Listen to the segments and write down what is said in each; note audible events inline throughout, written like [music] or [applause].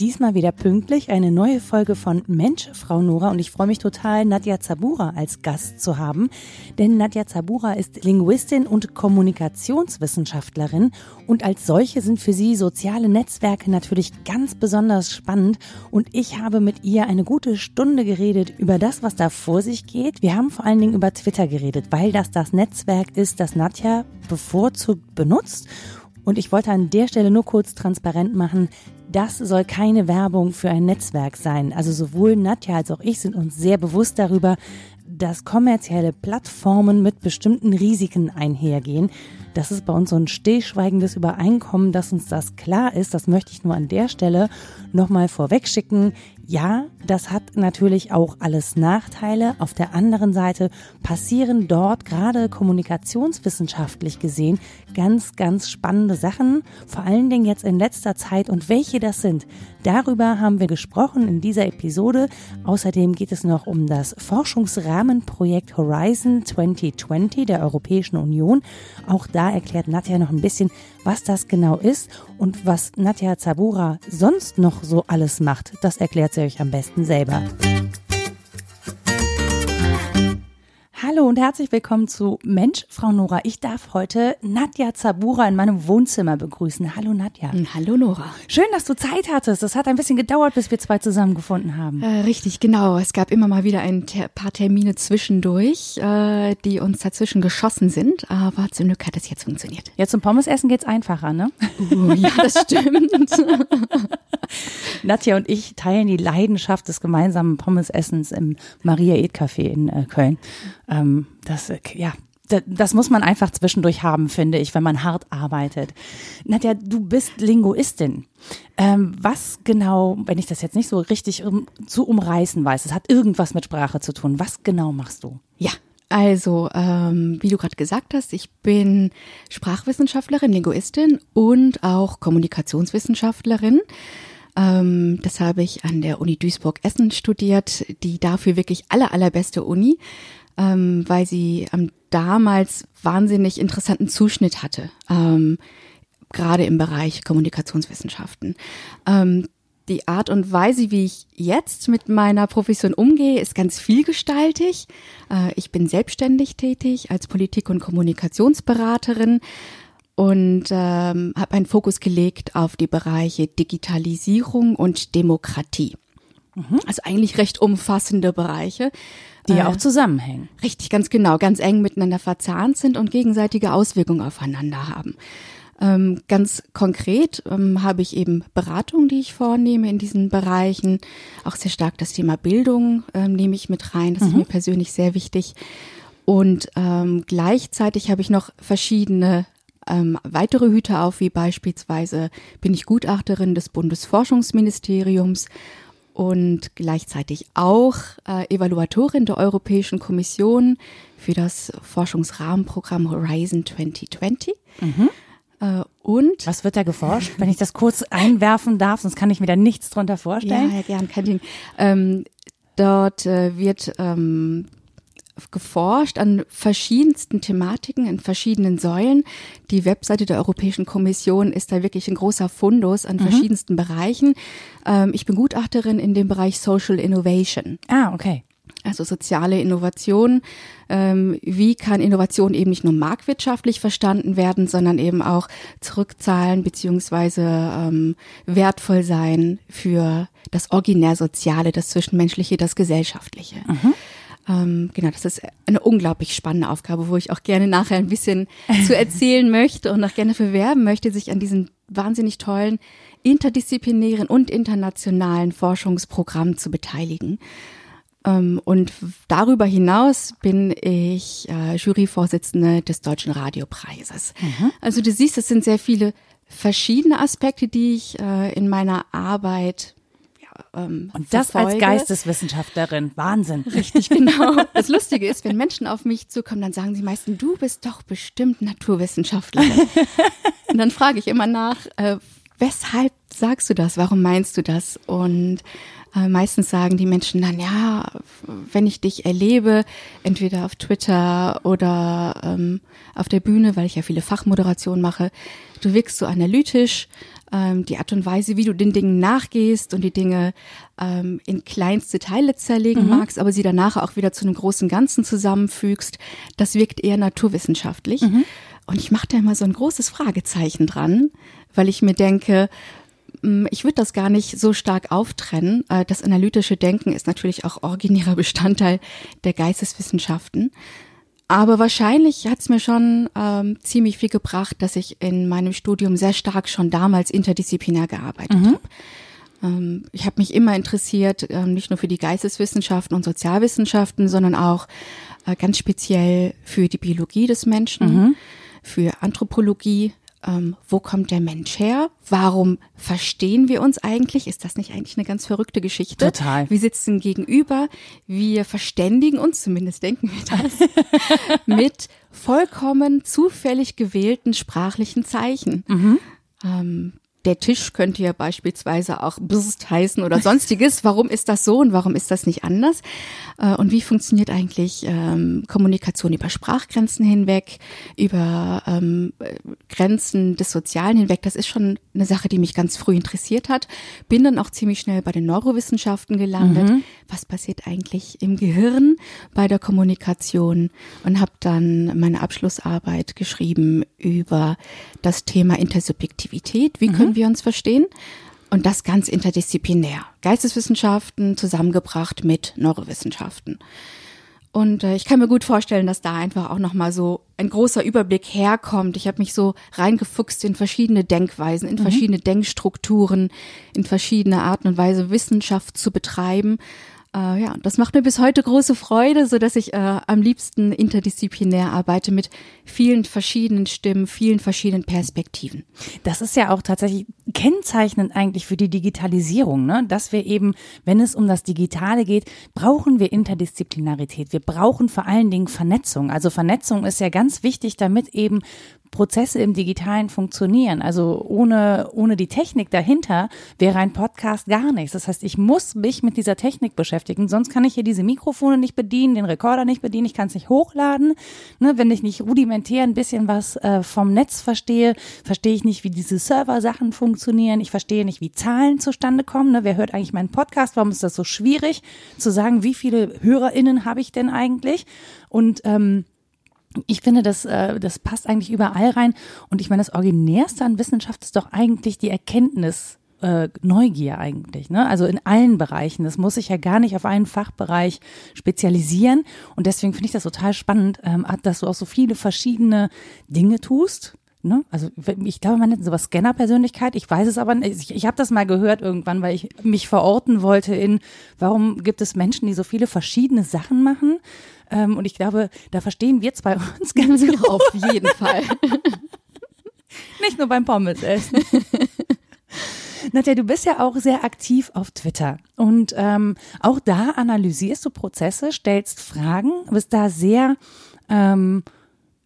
Diesmal wieder pünktlich eine neue Folge von Mensch, Frau Nora. Und ich freue mich total, Nadja Zabura als Gast zu haben. Denn Nadja Zabura ist Linguistin und Kommunikationswissenschaftlerin. Und als solche sind für sie soziale Netzwerke natürlich ganz besonders spannend. Und ich habe mit ihr eine gute Stunde geredet über das, was da vor sich geht. Wir haben vor allen Dingen über Twitter geredet, weil das das Netzwerk ist, das Nadja bevorzugt benutzt. Und ich wollte an der Stelle nur kurz transparent machen, das soll keine Werbung für ein Netzwerk sein. Also sowohl Nadja als auch ich sind uns sehr bewusst darüber, dass kommerzielle Plattformen mit bestimmten Risiken einhergehen. Das ist bei uns so ein stillschweigendes Übereinkommen, dass uns das klar ist. Das möchte ich nur an der Stelle nochmal vorweg schicken. Ja, das hat natürlich auch alles Nachteile. Auf der anderen Seite passieren dort gerade kommunikationswissenschaftlich gesehen ganz, ganz spannende Sachen. Vor allen Dingen jetzt in letzter Zeit. Und welche das sind, darüber haben wir gesprochen in dieser Episode. Außerdem geht es noch um das Forschungsrahmenprojekt Horizon 2020 der Europäischen Union. Auch da erklärt Nadja noch ein bisschen, was das genau ist und was Nadja Zabura sonst noch so alles macht. Das erklärt sie euch am besten selber. Hallo und herzlich willkommen zu Mensch, Frau Nora. Ich darf heute Nadja Zabura in meinem Wohnzimmer begrüßen. Hallo Nadja. Hm, hallo Nora. Schön, dass du Zeit hattest. Es hat ein bisschen gedauert, bis wir zwei zusammengefunden haben. Äh, richtig, genau. Es gab immer mal wieder ein ter paar Termine zwischendurch, äh, die uns dazwischen geschossen sind. Aber zum Glück hat es jetzt funktioniert. Jetzt zum Pommesessen geht's einfacher, ne? Uh, ja, das stimmt. [laughs] Nadja und ich teilen die Leidenschaft des gemeinsamen Pommesessens im Maria Ed Café in äh, Köln. Ähm, das, äh, ja, das muss man einfach zwischendurch haben, finde ich, wenn man hart arbeitet. Nadja, du bist Linguistin. Ähm, was genau, wenn ich das jetzt nicht so richtig um, zu umreißen weiß, es hat irgendwas mit Sprache zu tun. Was genau machst du? Ja, also, ähm, wie du gerade gesagt hast, ich bin Sprachwissenschaftlerin, Linguistin und auch Kommunikationswissenschaftlerin. Ähm, das habe ich an der Uni Duisburg-Essen studiert, die dafür wirklich aller, allerbeste Uni ähm, weil sie ähm, damals wahnsinnig interessanten Zuschnitt hatte, ähm, gerade im Bereich Kommunikationswissenschaften. Ähm, die Art und Weise, wie ich jetzt mit meiner Profession umgehe, ist ganz vielgestaltig. Äh, ich bin selbstständig tätig als Politik- und Kommunikationsberaterin und ähm, habe einen Fokus gelegt auf die Bereiche Digitalisierung und Demokratie. Mhm. Also eigentlich recht umfassende Bereiche. Die ja äh, auch zusammenhängen. Richtig, ganz genau, ganz eng miteinander verzahnt sind und gegenseitige Auswirkungen aufeinander haben. Ähm, ganz konkret ähm, habe ich eben Beratung, die ich vornehme in diesen Bereichen. Auch sehr stark das Thema Bildung ähm, nehme ich mit rein. Das mhm. ist mir persönlich sehr wichtig. Und ähm, gleichzeitig habe ich noch verschiedene ähm, weitere Hüte auf, wie beispielsweise bin ich Gutachterin des Bundesforschungsministeriums und gleichzeitig auch äh, Evaluatorin der Europäischen Kommission für das Forschungsrahmenprogramm Horizon 2020. Mhm. Äh, und was wird da geforscht, wenn ich das kurz einwerfen darf, sonst kann ich mir da nichts drunter vorstellen. Ja, ja gern, kein Ding. Ähm, dort äh, wird ähm, geforscht an verschiedensten Thematiken, in verschiedenen Säulen. Die Webseite der Europäischen Kommission ist da wirklich ein großer Fundus an mhm. verschiedensten Bereichen. Ähm, ich bin Gutachterin in dem Bereich Social Innovation. Ah, okay. Also soziale Innovation. Ähm, wie kann Innovation eben nicht nur marktwirtschaftlich verstanden werden, sondern eben auch zurückzahlen beziehungsweise ähm, wertvoll sein für das Originär Soziale, das Zwischenmenschliche, das Gesellschaftliche. Mhm. Ähm, genau, das ist eine unglaublich spannende Aufgabe, wo ich auch gerne nachher ein bisschen zu [laughs] erzählen möchte und auch gerne bewerben möchte, sich an diesem wahnsinnig tollen interdisziplinären und internationalen Forschungsprogramm zu beteiligen. Ähm, und darüber hinaus bin ich äh, Juryvorsitzende des Deutschen Radiopreises. Mhm. Also du siehst, es sind sehr viele verschiedene Aspekte, die ich äh, in meiner Arbeit ähm, Und das verfolge. als Geisteswissenschaftlerin. Wahnsinn. Richtig, genau. [laughs] Das Lustige ist, wenn Menschen auf mich zukommen, dann sagen sie meistens, du bist doch bestimmt Naturwissenschaftlerin. [laughs] Und dann frage ich immer nach, äh, weshalb sagst du das? Warum meinst du das? Und äh, meistens sagen die Menschen dann, ja, wenn ich dich erlebe, entweder auf Twitter oder ähm, auf der Bühne, weil ich ja viele Fachmoderationen mache, du wirkst so analytisch, ähm, die Art und Weise, wie du den Dingen nachgehst und die Dinge ähm, in kleinste Teile zerlegen mhm. magst, aber sie danach auch wieder zu einem großen Ganzen zusammenfügst, das wirkt eher naturwissenschaftlich. Mhm. Und ich mache da immer so ein großes Fragezeichen dran, weil ich mir denke, hm, ich würde das gar nicht so stark auftrennen. Äh, das analytische Denken ist natürlich auch originärer Bestandteil der Geisteswissenschaften. Aber wahrscheinlich hat es mir schon ähm, ziemlich viel gebracht, dass ich in meinem Studium sehr stark schon damals interdisziplinär gearbeitet mhm. habe. Ähm, ich habe mich immer interessiert, äh, nicht nur für die Geisteswissenschaften und Sozialwissenschaften, sondern auch äh, ganz speziell für die Biologie des Menschen, mhm. für Anthropologie, ähm, wo kommt der Mensch her? Warum verstehen wir uns eigentlich? Ist das nicht eigentlich eine ganz verrückte Geschichte? Total. Wir sitzen gegenüber, wir verständigen uns, zumindest denken wir das, [laughs] mit vollkommen zufällig gewählten sprachlichen Zeichen. Mhm. Ähm, der Tisch könnte ja beispielsweise auch Bist heißen oder sonstiges. [laughs] Warum ist das so und warum ist das nicht anders? Äh, und wie funktioniert eigentlich ähm, Kommunikation über Sprachgrenzen hinweg, über ähm, Grenzen des Sozialen hinweg? Das ist schon eine Sache, die mich ganz früh interessiert hat. Bin dann auch ziemlich schnell bei den Neurowissenschaften gelandet. Mhm. Was passiert eigentlich im Gehirn bei der Kommunikation? Und habe dann meine Abschlussarbeit geschrieben über das Thema Intersubjektivität. Wie mhm. können wir uns verstehen. Und das ganz interdisziplinär. Geisteswissenschaften zusammengebracht mit Neurowissenschaften. Und äh, ich kann mir gut vorstellen, dass da einfach auch nochmal so ein großer Überblick herkommt. Ich habe mich so reingefuchst in verschiedene Denkweisen, in mhm. verschiedene Denkstrukturen, in verschiedene Arten und Weise Wissenschaft zu betreiben äh, ja, das macht mir bis heute große Freude, so dass ich äh, am liebsten interdisziplinär arbeite mit vielen verschiedenen Stimmen, vielen verschiedenen Perspektiven. Das ist ja auch tatsächlich kennzeichnend eigentlich für die Digitalisierung, ne? dass wir eben, wenn es um das Digitale geht, brauchen wir Interdisziplinarität. Wir brauchen vor allen Dingen Vernetzung. Also Vernetzung ist ja ganz wichtig, damit eben Prozesse im Digitalen funktionieren. Also ohne, ohne die Technik dahinter wäre ein Podcast gar nichts. Das heißt, ich muss mich mit dieser Technik beschäftigen, sonst kann ich hier diese Mikrofone nicht bedienen, den Rekorder nicht bedienen, ich kann es nicht hochladen. Ne, wenn ich nicht rudimentär ein bisschen was äh, vom Netz verstehe, verstehe ich nicht, wie diese Server-Sachen funktionieren. Ich verstehe nicht, wie Zahlen zustande kommen. Ne? Wer hört eigentlich meinen Podcast? Warum ist das so schwierig zu sagen, wie viele HörerInnen habe ich denn eigentlich? Und ähm, ich finde, das, äh, das passt eigentlich überall rein. Und ich meine, das Originärste an Wissenschaft ist doch eigentlich die Erkenntnis, äh, Neugier eigentlich, ne? Also in allen Bereichen. Das muss sich ja gar nicht auf einen Fachbereich spezialisieren. Und deswegen finde ich das total spannend, ähm, dass du auch so viele verschiedene Dinge tust. Ne? Also ich glaube, man nennt sowas Scanner-Persönlichkeit. Ich weiß es aber nicht. Ich, ich habe das mal gehört irgendwann, weil ich mich verorten wollte in, warum gibt es Menschen, die so viele verschiedene Sachen machen? Ähm, und ich glaube, da verstehen wir zwei uns ganz [laughs] gut. Auf jeden Fall. [laughs] Nicht nur beim Pommes essen. [laughs] Nadja, du bist ja auch sehr aktiv auf Twitter und ähm, auch da analysierst du Prozesse, stellst Fragen, bist da sehr ähm,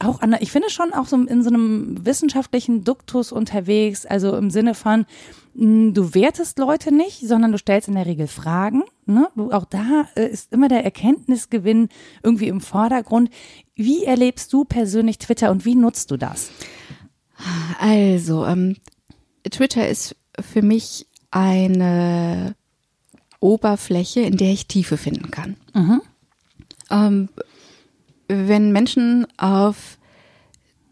auch an, ich finde schon auch so in so einem wissenschaftlichen Duktus unterwegs, also im Sinne von, hm, du wertest Leute nicht, sondern du stellst in der Regel Fragen. Ne? Du, auch da äh, ist immer der Erkenntnisgewinn irgendwie im Vordergrund. Wie erlebst du persönlich Twitter und wie nutzt du das? Also, ähm, Twitter ist für mich eine Oberfläche, in der ich Tiefe finden kann. Mhm. Ähm, wenn Menschen auf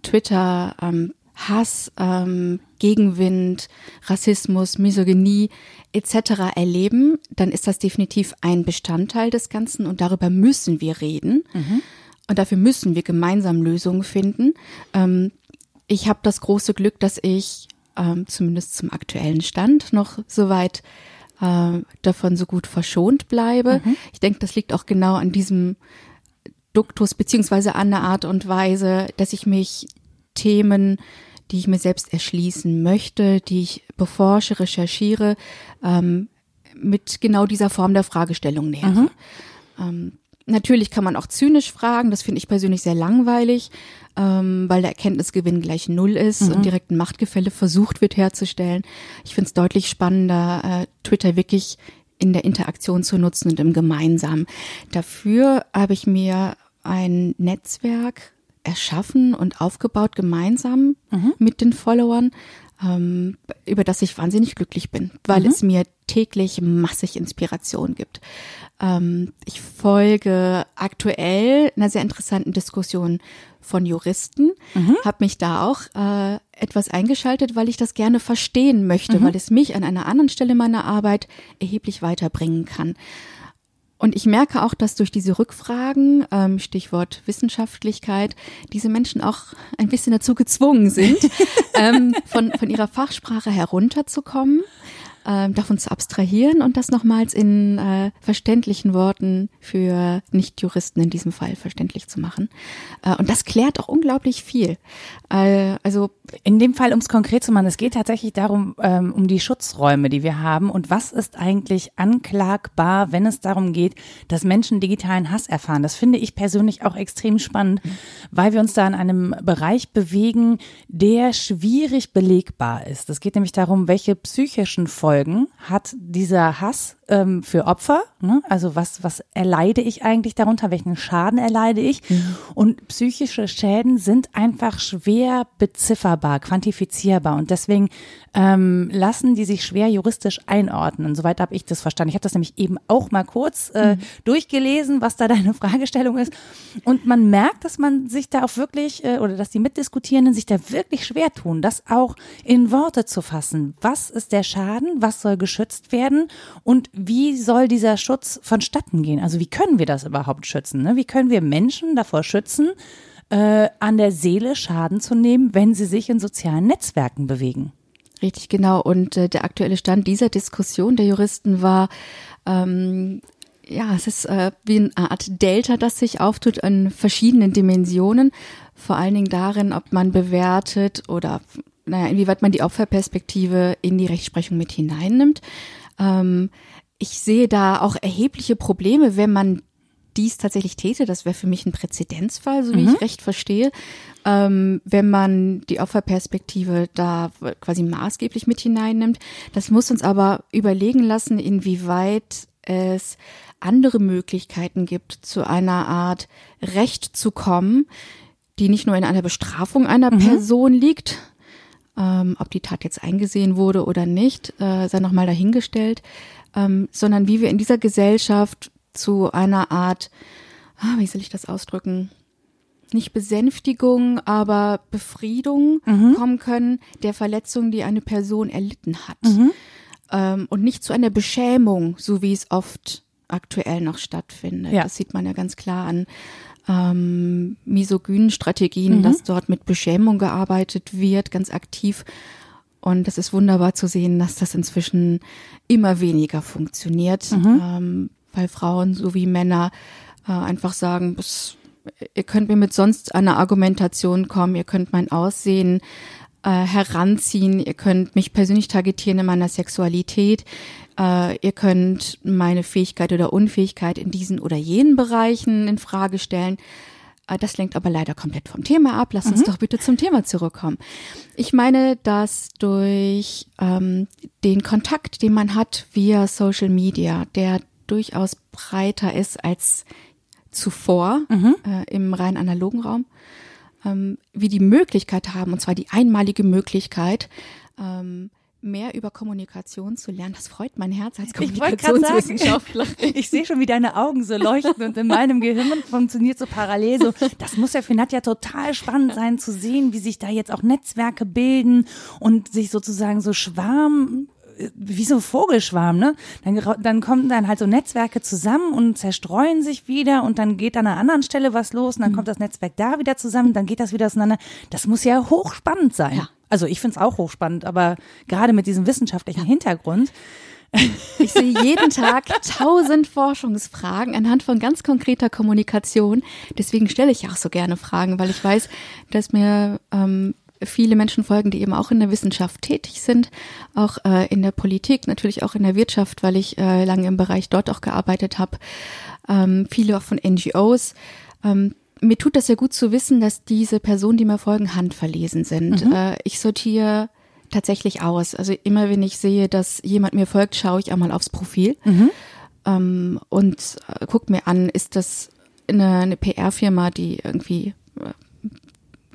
Twitter ähm, Hass, ähm, Gegenwind, Rassismus, Misogynie etc. erleben, dann ist das definitiv ein Bestandteil des Ganzen und darüber müssen wir reden. Mhm. Und dafür müssen wir gemeinsam Lösungen finden. Ähm, ich habe das große Glück, dass ich ähm, zumindest zum aktuellen Stand noch soweit äh, davon so gut verschont bleibe. Mhm. Ich denke, das liegt auch genau an diesem Duktus beziehungsweise an der Art und Weise, dass ich mich Themen, die ich mir selbst erschließen möchte, die ich beforsche, recherchiere, ähm, mit genau dieser Form der Fragestellung nähere. Mhm. Ähm, natürlich kann man auch zynisch fragen, das finde ich persönlich sehr langweilig, ähm, weil der Erkenntnisgewinn gleich null ist mhm. und direkt ein Machtgefälle versucht wird herzustellen. Ich finde es deutlich spannender, äh, Twitter wirklich in der Interaktion zu nutzen und im Gemeinsamen. Dafür habe ich mir ein Netzwerk erschaffen und aufgebaut gemeinsam mhm. mit den Followern. ähm, über das ich wahnsinnig glücklich bin, weil mhm. es mir täglich massig Inspiration gibt. Ähm, ich folge aktuell einer sehr interessanten Diskussion von Juristen, mhm. habe mich da auch äh, etwas eingeschaltet, weil ich das gerne verstehen möchte, mhm. weil es mich an einer anderen Stelle meiner Arbeit erheblich weiterbringen kann. Und ich merke auch, dass durch diese Rückfragen, ähm, Stichwort Wissenschaftlichkeit, diese Menschen auch ein bisschen dazu gezwungen sind, [laughs] ähm, von, von ihrer Fachsprache herunterzukommen äh, davon zu abstrahieren und das nochmals in äh, verständlichen Worten für Nichtjuristen in diesem Fall verständlich zu machen. Äh, und das klärt auch unglaublich viel. Äh, also in dem Fall, um es konkret zu machen, es geht tatsächlich darum, ähm, um die Schutzräume, die wir haben und was ist eigentlich anklagbar, wenn es darum geht, dass Menschen digitalen Hass erfahren. Das finde ich persönlich auch extrem spannend, weil wir uns da in einem Bereich bewegen, der schwierig belegbar ist. Es geht nämlich darum, welche psychischen Folgen hat dieser Hass ähm, für Opfer. Ne? Also was, was erleide ich eigentlich darunter? Welchen Schaden erleide ich? Mhm. Und psychische Schäden sind einfach schwer bezifferbar, quantifizierbar. Und deswegen ähm, lassen die sich schwer juristisch einordnen. Soweit habe ich das verstanden. Ich habe das nämlich eben auch mal kurz äh, mhm. durchgelesen, was da [laughs] deine Fragestellung ist. Und man merkt, dass man sich da auch wirklich, äh, oder dass die Mitdiskutierenden sich da wirklich schwer tun, das auch in Worte zu fassen. Was ist der Schaden? Was soll geschützt werden? Und wie soll dieser Schutz vonstatten gehen? Also wie können wir das überhaupt schützen? Ne? Wie können wir Menschen davor schützen, äh, an der Seele Schaden zu nehmen, wenn sie sich in sozialen Netzwerken bewegen? Richtig, genau. Und äh, der aktuelle Stand dieser Diskussion der Juristen war, ähm, ja, es ist äh, wie eine Art Delta, das sich auftut in verschiedenen Dimensionen. Vor allen Dingen darin, ob man bewertet oder naja, inwieweit man die Opferperspektive in die Rechtsprechung mit hineinnimmt. Ähm, ich sehe da auch erhebliche Probleme, wenn man dies tatsächlich täte. Das wäre für mich ein Präzedenzfall, so wie mhm. ich recht verstehe. Ähm, wenn man die Opferperspektive da quasi maßgeblich mit hineinnimmt. Das muss uns aber überlegen lassen, inwieweit es andere Möglichkeiten gibt, zu einer Art Recht zu kommen, die nicht nur in einer Bestrafung einer mhm. Person liegt, ähm, ob die Tat jetzt eingesehen wurde oder nicht, äh, sei nochmal dahingestellt, ähm, sondern wie wir in dieser Gesellschaft zu einer Art, ah, wie soll ich das ausdrücken? Nicht Besänftigung, aber Befriedung mhm. kommen können der Verletzung, die eine Person erlitten hat. Mhm. Ähm, und nicht zu einer Beschämung, so wie es oft aktuell noch stattfindet. Ja. Das sieht man ja ganz klar an ähm, misogynen Strategien, mhm. dass dort mit Beschämung gearbeitet wird, ganz aktiv und es ist wunderbar zu sehen, dass das inzwischen immer weniger funktioniert, mhm. ähm, weil Frauen sowie Männer äh, einfach sagen, bis, ihr könnt mir mit sonst einer Argumentation kommen, ihr könnt mein Aussehen äh, heranziehen, ihr könnt mich persönlich targetieren in meiner Sexualität, äh, ihr könnt meine Fähigkeit oder Unfähigkeit in diesen oder jenen Bereichen in Frage stellen. Äh, das lenkt aber leider komplett vom Thema ab. Lass uns mhm. doch bitte zum Thema zurückkommen. Ich meine, dass durch ähm, den Kontakt, den man hat via Social Media, der durchaus breiter ist als zuvor mhm. äh, im rein analogen Raum, ähm, wir die Möglichkeit haben, und zwar die einmalige Möglichkeit, ähm, mehr über Kommunikation zu lernen. Das freut mein Herz als Kommunikationswissenschaftler. Ich, ich sehe schon, wie deine Augen so leuchten und in meinem Gehirn funktioniert so parallel so. Das muss ja für Nadja total spannend sein zu sehen, wie sich da jetzt auch Netzwerke bilden und sich sozusagen so Schwarm wie so ein Vogelschwarm, ne? Dann, dann kommen dann halt so Netzwerke zusammen und zerstreuen sich wieder und dann geht an einer anderen Stelle was los und dann mhm. kommt das Netzwerk da wieder zusammen, dann geht das wieder auseinander. Das muss ja hochspannend sein. Ja. Also ich finde es auch hochspannend, aber gerade mit diesem wissenschaftlichen Hintergrund. [laughs] Ich sehe jeden Tag tausend Forschungsfragen anhand von ganz konkreter Kommunikation. Deswegen stelle ich auch so gerne Fragen, weil ich weiß, dass mir ähm, viele Menschen folgen, die eben auch in der Wissenschaft tätig sind, auch äh, in der Politik, natürlich auch in der Wirtschaft, weil ich äh, lange im Bereich dort auch gearbeitet habe. Ähm, viele auch von NGOs. Ähm, mir tut das sehr gut zu wissen, dass diese Personen, die mir folgen, handverlesen sind. Mhm. Äh, ich sortiere tatsächlich aus. Also immer wenn ich sehe, dass jemand mir folgt, schaue ich einmal aufs Profil mhm. ähm, und äh, guck mir an, ist das eine, eine PR-Firma, die irgendwie äh,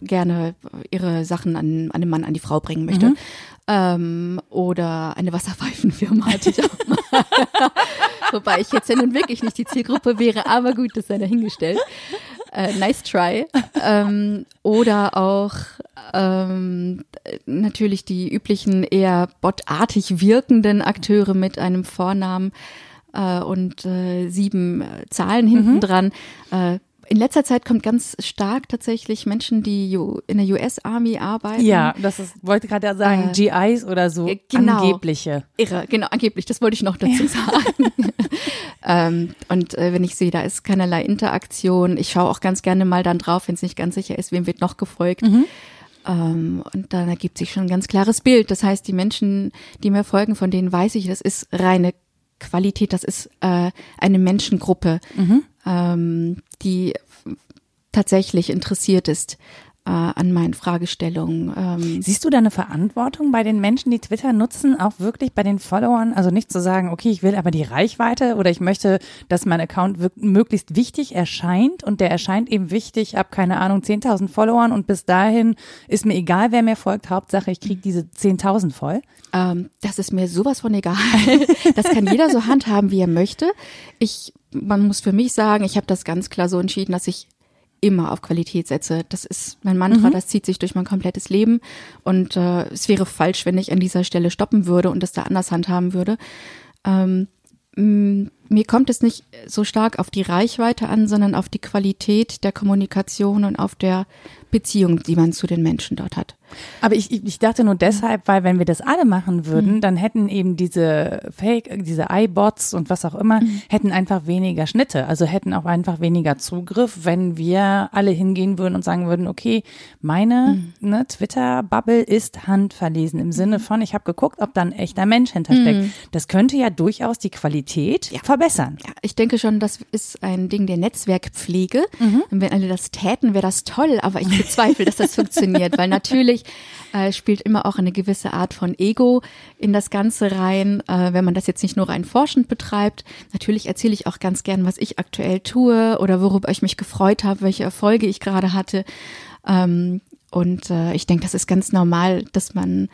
gerne ihre Sachen an, an den Mann, an die Frau bringen möchte. Mhm. Ähm, oder eine Wasserpfeifenfirma hatte ich auch mal. [laughs] Wobei ich jetzt ja nun wirklich nicht die Zielgruppe wäre, aber gut, das sei dahingestellt. Äh, nice try. Ähm, oder auch ähm, natürlich die üblichen eher botartig wirkenden Akteure mit einem Vornamen äh, und äh, sieben äh, Zahlen hinten mhm. dran. Äh, in letzter Zeit kommt ganz stark tatsächlich Menschen, die in der US Army arbeiten. Ja, das ist, wollte gerade sagen, äh, GIs oder so äh, genau, angebliche. Irre, genau, angeblich, das wollte ich noch dazu [laughs] sagen. ähm, und äh, wenn ich sehe, da ist keinerlei Interaktion, ich schaue auch ganz gerne mal dann drauf, wenn es nicht ganz sicher ist, wem wird noch gefolgt. Mhm. Ähm, und dann ergibt sich schon ein ganz klares Bild. Das heißt, die Menschen, die mir folgen, von denen weiß ich, das ist reine Qualität, das ist äh, eine Menschengruppe, mhm. ähm, die tatsächlich interessiert ist äh, an meinen Fragestellungen. Ähm. Siehst du da eine Verantwortung bei den Menschen, die Twitter nutzen, auch wirklich bei den Followern? Also nicht zu sagen, okay, ich will aber die Reichweite oder ich möchte, dass mein Account möglichst wichtig erscheint und der erscheint eben wichtig ab, keine Ahnung, 10.000 Followern und bis dahin ist mir egal, wer mir folgt, Hauptsache ich kriege diese 10.000 voll. Ähm, das ist mir sowas von egal. [laughs] Das kann jeder so handhaben, wie er möchte. Ich, man muss für mich sagen, ich habe das ganz klar so entschieden, dass ich immer auf Qualität setze. Das ist mein Mantra, mhm. das zieht sich durch mein komplettes Leben. Und äh, es wäre falsch, wenn ich an dieser Stelle stoppen würde und das da anders handhaben würde. Ähm, mir kommt es nicht so stark auf die Reichweite an, sondern auf die Qualität der Kommunikation und auf der Beziehung, die man zu den Menschen dort hat. Aber ich, ich dachte nur deshalb, weil wenn wir das alle machen würden, mhm. dann hätten eben diese Fake, diese iBots und was auch immer, mhm. hätten einfach weniger Schnitte, also hätten auch einfach weniger Zugriff, wenn wir alle hingehen würden und sagen würden, okay, meine mhm. ne, Twitter-Bubble ist handverlesen im Sinne von, ich habe geguckt, ob da ein echter Mensch hintersteckt. Mhm. Das könnte ja durchaus die Qualität ja. verbessern. Ja, ich denke schon, das ist ein Ding der Netzwerkpflege. Mhm. Und wenn alle das täten, wäre das toll, aber ich bezweifle, dass das funktioniert, weil natürlich äh, spielt immer auch eine gewisse Art von Ego in das Ganze rein, äh, wenn man das jetzt nicht nur rein forschend betreibt. Natürlich erzähle ich auch ganz gern, was ich aktuell tue oder worüber ich mich gefreut habe, welche Erfolge ich gerade hatte. Ähm, und äh, ich denke, das ist ganz normal, dass man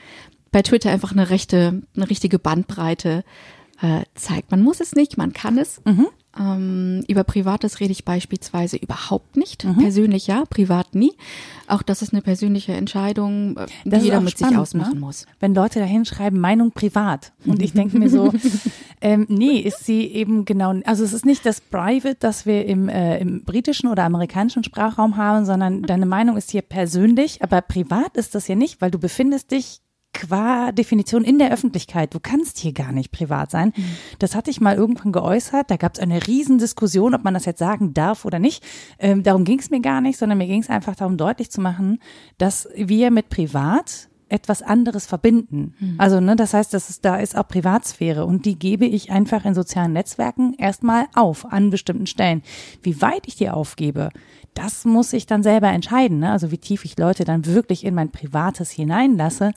bei Twitter einfach eine rechte, eine richtige Bandbreite äh, zeigt. Man muss es nicht, man kann es. Mhm. Ähm, über Privates rede ich beispielsweise überhaupt nicht. Mhm. Persönlich ja, privat nie. Auch das ist eine persönliche Entscheidung, äh, die das jeder mit spannend, sich ausmachen ne? muss. Wenn Leute da hinschreiben, Meinung privat. Und ich denke mir so, [laughs] ähm, nee, ist sie eben genau, also es ist nicht das Private, das wir im, äh, im britischen oder amerikanischen Sprachraum haben, sondern deine Meinung ist hier persönlich, aber privat ist das ja nicht, weil du befindest dich qua Definition in der Öffentlichkeit. Du kannst hier gar nicht privat sein. Mhm. Das hatte ich mal irgendwann geäußert. Da gab es eine Riesendiskussion, ob man das jetzt sagen darf oder nicht. Ähm, darum ging es mir gar nicht, sondern mir ging es einfach darum, deutlich zu machen, dass wir mit privat etwas anderes verbinden. Mhm. Also, ne, das heißt, dass es da ist auch Privatsphäre und die gebe ich einfach in sozialen Netzwerken erstmal auf an bestimmten Stellen. Wie weit ich die aufgebe, das muss ich dann selber entscheiden. Ne? Also wie tief ich Leute dann wirklich in mein Privates hineinlasse.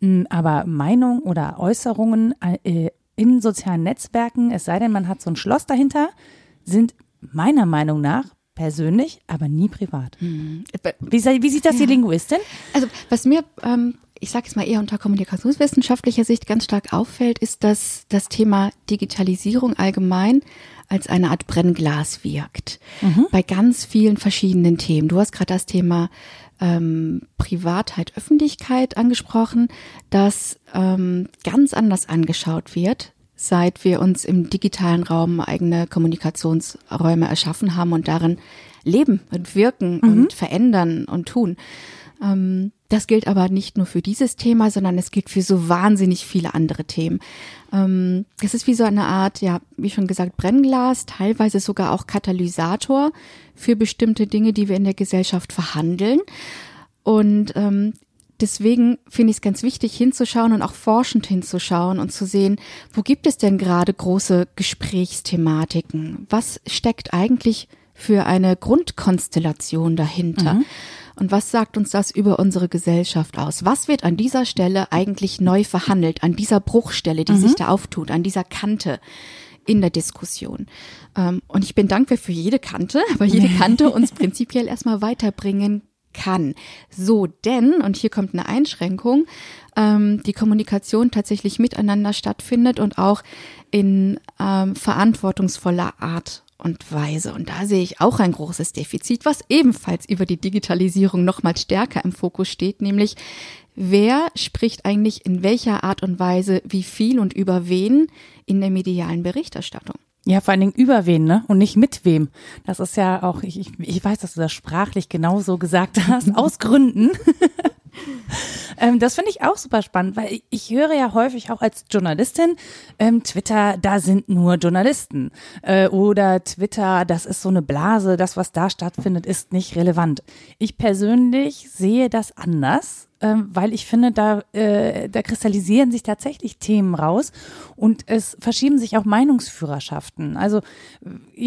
Hm, aber Meinung oder Äußerungen äh, in sozialen Netzwerken, es sei denn, man hat so ein Schloss dahinter, sind meiner Meinung nach persönlich, aber nie privat. Mhm. Wie, wie, sieht das die Linguistin? Also was mir, ähm, ich sage es mal eher unter kommunikationswissenschaftlicher Sicht ganz stark auffällt, ist, dass das Thema Digitalisierung allgemein als eine Art Brennglas wirkt. Mhm. Bei ganz vielen verschiedenen Themen. Du hast gerade das Thema ähm, Privatheit, Öffentlichkeit angesprochen, das ähm, ganz anders angeschaut wird, seit wir uns im digitalen Raum eigene Kommunikationsräume erschaffen haben und darin leben und wirken mhm. und verändern und tun. Ähm, das gilt aber nicht nur für dieses Thema, sondern es gilt für so wahnsinnig viele andere Themen. Ähm, es ist wie so eine Art, ja, wie schon gesagt, Brennglas, teilweise sogar auch Katalysator für bestimmte Dinge, die wir in der Gesellschaft verhandeln. Und ähm, deswegen finde ich es ganz wichtig, hinzuschauen und auch forschend hinzuschauen und zu sehen, wo gibt es denn gerade große Gesprächsthematiken? Was steckt eigentlich für eine Grundkonstellation dahinter? Mhm. Und was sagt uns das über unsere Gesellschaft aus? Was wird an dieser Stelle eigentlich neu verhandelt, an dieser Bruchstelle, die mhm. sich da auftut, an dieser Kante? in der Diskussion. Ähm, und ich bin dankbar für jede Kante, [laughs] weil jede Kante uns [laughs] prinzipiell erstmal weiterbringen kann. So, denn, und hier kommt eine Einschränkung, ähm, die Kommunikation tatsächlich miteinander stattfindet und auch in ähm, verantwortungsvoller Art und Weise. Und da sehe ich auch ein großes Defizit, was ebenfalls über die Digitalisierung noch mal stärker im Fokus steht, nämlich wer spricht eigentlich in welcher Art und Weise wie viel und über wen in der medialen Berichterstattung. Ja, vor allen Dingen über wen, ne? Und nicht mit wem. Das ist ja auch, ich, ich weiß, dass du das sprachlich genauso gesagt [laughs] hast, aus Gründen. [laughs] ähm, das finde ich auch super spannend, weil ich, höre ja häufig auch als Journalistin, ähm, Twitter, da sind nur Journalisten. Äh, oder Twitter, das ist so eine Blase, das, was da stattfindet, ist nicht relevant. Ich persönlich sehe das anders ähm, weil ich finde, da, äh, da kristallisieren sich tatsächlich Themen raus und es verschieben sich auch Meinungsführerschaften. Also [laughs]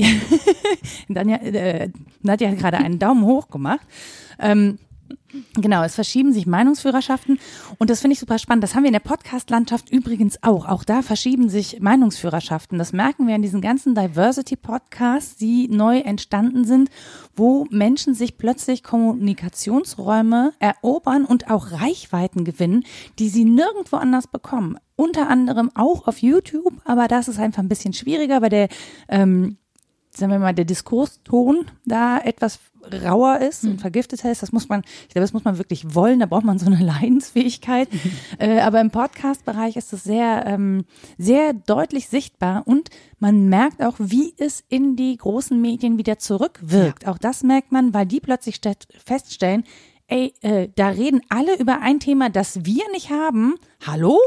Nadja, äh, Nadja hat gerade einen Daumen hoch gemacht. Ähm, Genau, es verschieben sich Meinungsführerschaften und das finde ich super spannend. Das haben wir in der Podcast-Landschaft übrigens auch. Auch da verschieben sich Meinungsführerschaften. Das merken wir in diesen ganzen Diversity-Podcasts, die neu entstanden sind, wo Menschen sich plötzlich Kommunikationsräume erobern und auch Reichweiten gewinnen, die sie nirgendwo anders bekommen. Unter anderem auch auf YouTube, aber das ist einfach ein bisschen schwieriger, weil der ähm, sagen wir mal, der Diskurston da etwas rauer ist und hm. vergifteter ist. Das muss man, ich glaube, das muss man wirklich wollen. Da braucht man so eine [laughs] Leidensfähigkeit. [laughs] äh, aber im Podcast-Bereich ist es sehr, ähm, sehr deutlich sichtbar und man merkt auch, wie es in die großen Medien wieder zurückwirkt. Ja. Auch das merkt man, weil die plötzlich feststellen, ey, äh, da reden alle über ein Thema, das wir nicht haben. Hallo?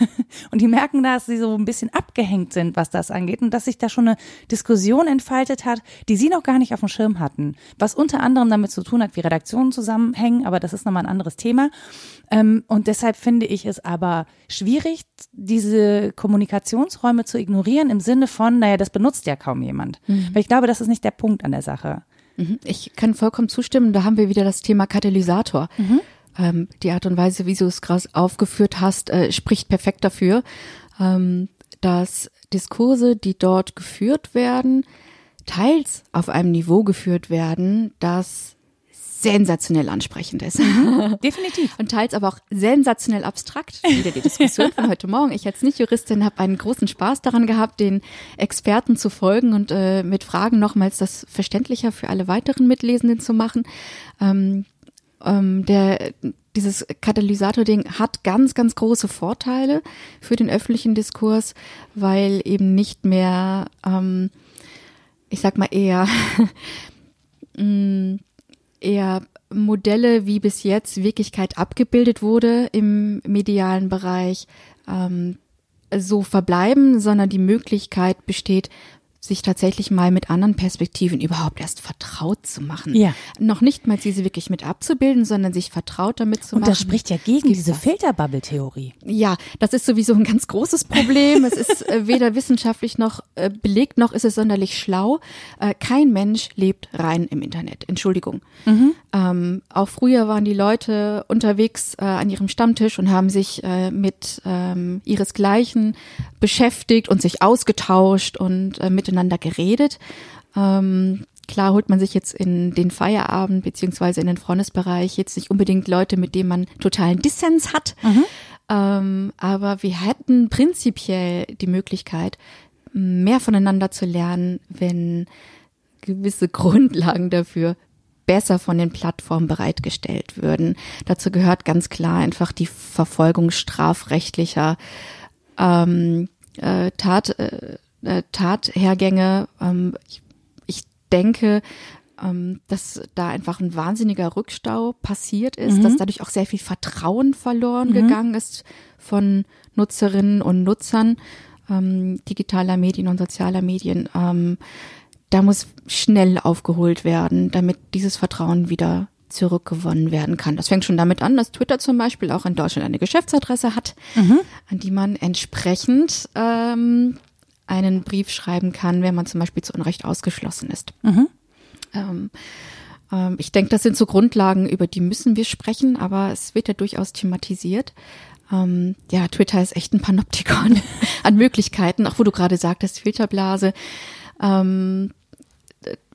[laughs] und die merken, dass sie so ein bisschen abgehängt sind, was das angeht und dass sich da schon eine Diskussion entfaltet hat, die sie noch gar nicht auf dem Schirm hatten. Was unter anderem damit zu tun hat, wie Redaktionen zusammenhängen, aber das ist nochmal ein anderes Thema. Ähm, und deshalb finde ich es aber schwierig, diese Kommunikationsräume zu ignorieren im Sinne von, naja, das benutzt ja kaum jemand. Mhm. Weil ich glaube, das ist nicht der Punkt an der Sache. Mhm. Ich kann vollkommen zustimmen. Da haben wir wieder das Thema Katalysator. Mhm. Ähm, die Art und Weise, wie du es gerade aufgeführt hast, äh, spricht perfekt dafür, ähm, dass Diskurse, die dort geführt werden, teils auf einem Niveau geführt werden, das sensationell ansprechend ist. Mhm, [laughs] definitiv. Und teils aber auch sensationell abstrakt. Wieder die Diskussion von heute Morgen. Ich als Nicht-Juristin habe einen großen Spaß daran gehabt, den Experten zu folgen und äh, mit Fragen nochmals das verständlicher für alle weiteren Mitlesenden zu machen. Ähm, ähm, der dieses Katalysator-Ding hat ganz, ganz große Vorteile für den öffentlichen Diskurs, weil eben nicht mehr, ähm, ich sag mal eher, [laughs] mh, eher Modelle, wie bis jetzt Wirklichkeit abgebildet wurde im medialen Bereich, ähm, so verbleiben, sondern die Möglichkeit besteht, sich tatsächlich mal mit anderen Perspektiven überhaupt erst vertraut zu machen. Ja. Noch nicht mal diese wirklich mit abzubilden, sondern sich vertraut damit zu Und machen. Und das spricht ja gegen diese Filterbubble-Theorie. Ja, das ist sowieso ein ganz großes Problem. es ist äh, weder wissenschaftlich noch äh, belegt, noch ist es sonderlich schlau. Äh, kein Mensch lebt rein im Internet. Entschuldigung. Mhm. Ähm, auch früher waren die Leute unterwegs an ihrem Stammtisch und haben sich mit ähm, ihresgleichen beschäftigt und sich ausgetauscht und mit miteinander geredet. Ähm, klar holt man sich jetzt in den Feierabend beziehungsweise in den Freundesbereich jetzt nicht unbedingt Leute, mit denen man totalen Dissens hat. Mhm. Ähm, aber wir hätten prinzipiell die Möglichkeit, mehr voneinander zu lernen, wenn gewisse Grundlagen dafür besser von den Plattformen bereitgestellt würden. Dazu gehört ganz klar einfach die Verfolgung strafrechtlicher ähm, äh, Tat, äh, äh, Tathergänge. Ähm, ich, ich denke, ähm, dass da einfach ein wahnsinniger Rückstau passiert ist, mhm. dass dadurch auch sehr viel Vertrauen verloren mhm. gegangen ist von Nutzerinnen und Nutzern ähm, digitaler Medien und sozialer Medien. Ähm, da muss schnell aufgeholt werden, damit dieses Vertrauen wieder zurückgewonnen werden kann. Das fängt schon damit an, dass Twitter zum Beispiel auch in Deutschland eine Geschäftsadresse hat, mhm. an die man entsprechend ähm, einen Brief schreiben kann, wenn man zum Beispiel zu Unrecht ausgeschlossen ist. Mhm. Ähm, ähm, ich denke, das sind so Grundlagen, über die müssen wir sprechen, aber es wird ja durchaus thematisiert. Ähm, ja, Twitter ist echt ein Panoptikon [laughs] an Möglichkeiten, auch wo du gerade sagtest, Filterblase. Ähm,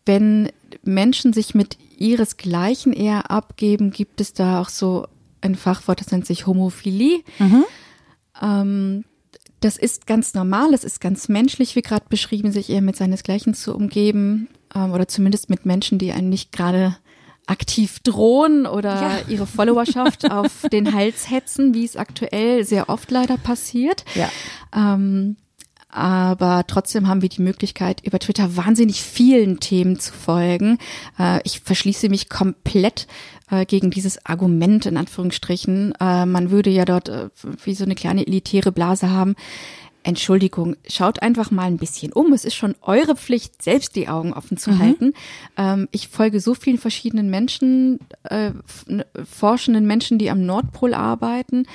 wenn Menschen sich mit ihresgleichen eher abgeben, gibt es da auch so ein Fachwort, das nennt sich Homophilie. Mhm. Ähm, das ist ganz normal, es ist ganz menschlich, wie gerade beschrieben, sich eher mit seinesgleichen zu umgeben ähm, oder zumindest mit Menschen, die einen nicht gerade aktiv drohen oder Ja. [laughs] ihre Followerschaft auf den Hals hetzen, wie es aktuell sehr oft leider passiert. Ja. Ähm, aber trotzdem haben wir die Möglichkeit, über Twitter wahnsinnig vielen Themen zu folgen. Äh, ich verschließe mich komplett äh, gegen dieses Argument in Anführungsstrichen. Äh, man würde ja dort äh, wie so eine kleine elitäre Blase haben. Entschuldigung, schaut einfach mal ein bisschen um. Es ist schon eure Pflicht, selbst die Augen offen zu halten. Ähm, ich folge so vielen verschiedenen Menschen, äh, forschenden Menschen, die am Nordpol arbeiten,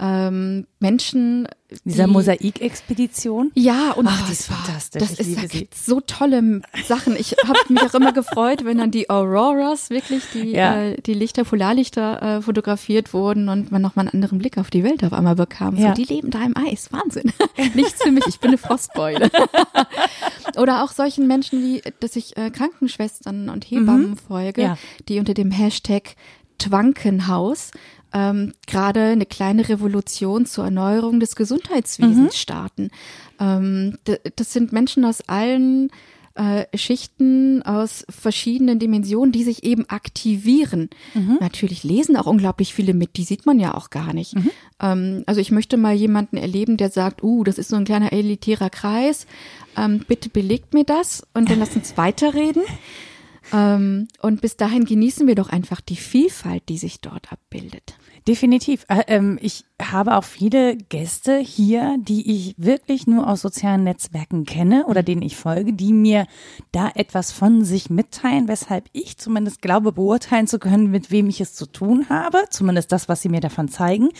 ähm, Menschen, Dieser die, Mosaikexpedition. ja, und Ach, die ist das war- fantastisch. Das ist, da so tolle Sachen. Ich habe mich auch immer gefreut, wenn dann die Auroras wirklich die Ja. äh, die Lichter, Polarlichter äh, fotografiert wurden und man nochmal einen anderen Blick auf die Welt auf einmal bekam. Ja. So, die leben da im Eis, Wahnsinn. [laughs] Nichts für mich. Ich bin eine Frostbeule. [laughs] Oder auch solchen Menschen wie, dass ich äh, Krankenschwestern und Hebammen folge, Mhm. Ja. die unter dem Hashtag Twankenhaus ähm, gerade eine kleine Revolution zur Erneuerung des Gesundheitswesens Mhm. starten. Ähm, das sind Menschen aus allen äh, Schichten, aus verschiedenen Dimensionen, die sich eben aktivieren. Mhm. Natürlich lesen auch unglaublich viele mit, die sieht man ja auch gar nicht. Mhm. Ähm, also ich möchte mal jemanden erleben, der sagt, uh, das ist so ein kleiner elitärer Kreis, ähm, bitte belegt mir das und dann lass uns [laughs] weiterreden. Ähm, und bis dahin genießen wir doch einfach die Vielfalt, die sich dort abbildet. Definitiv. Äh, ähm, ich habe auch viele Gäste hier, die ich wirklich nur aus sozialen Netzwerken kenne oder denen ich folge, die mir da etwas von sich mitteilen, weshalb ich zumindest glaube, beurteilen zu können, mit wem ich es zu tun habe. Zumindest das, was sie mir davon zeigen.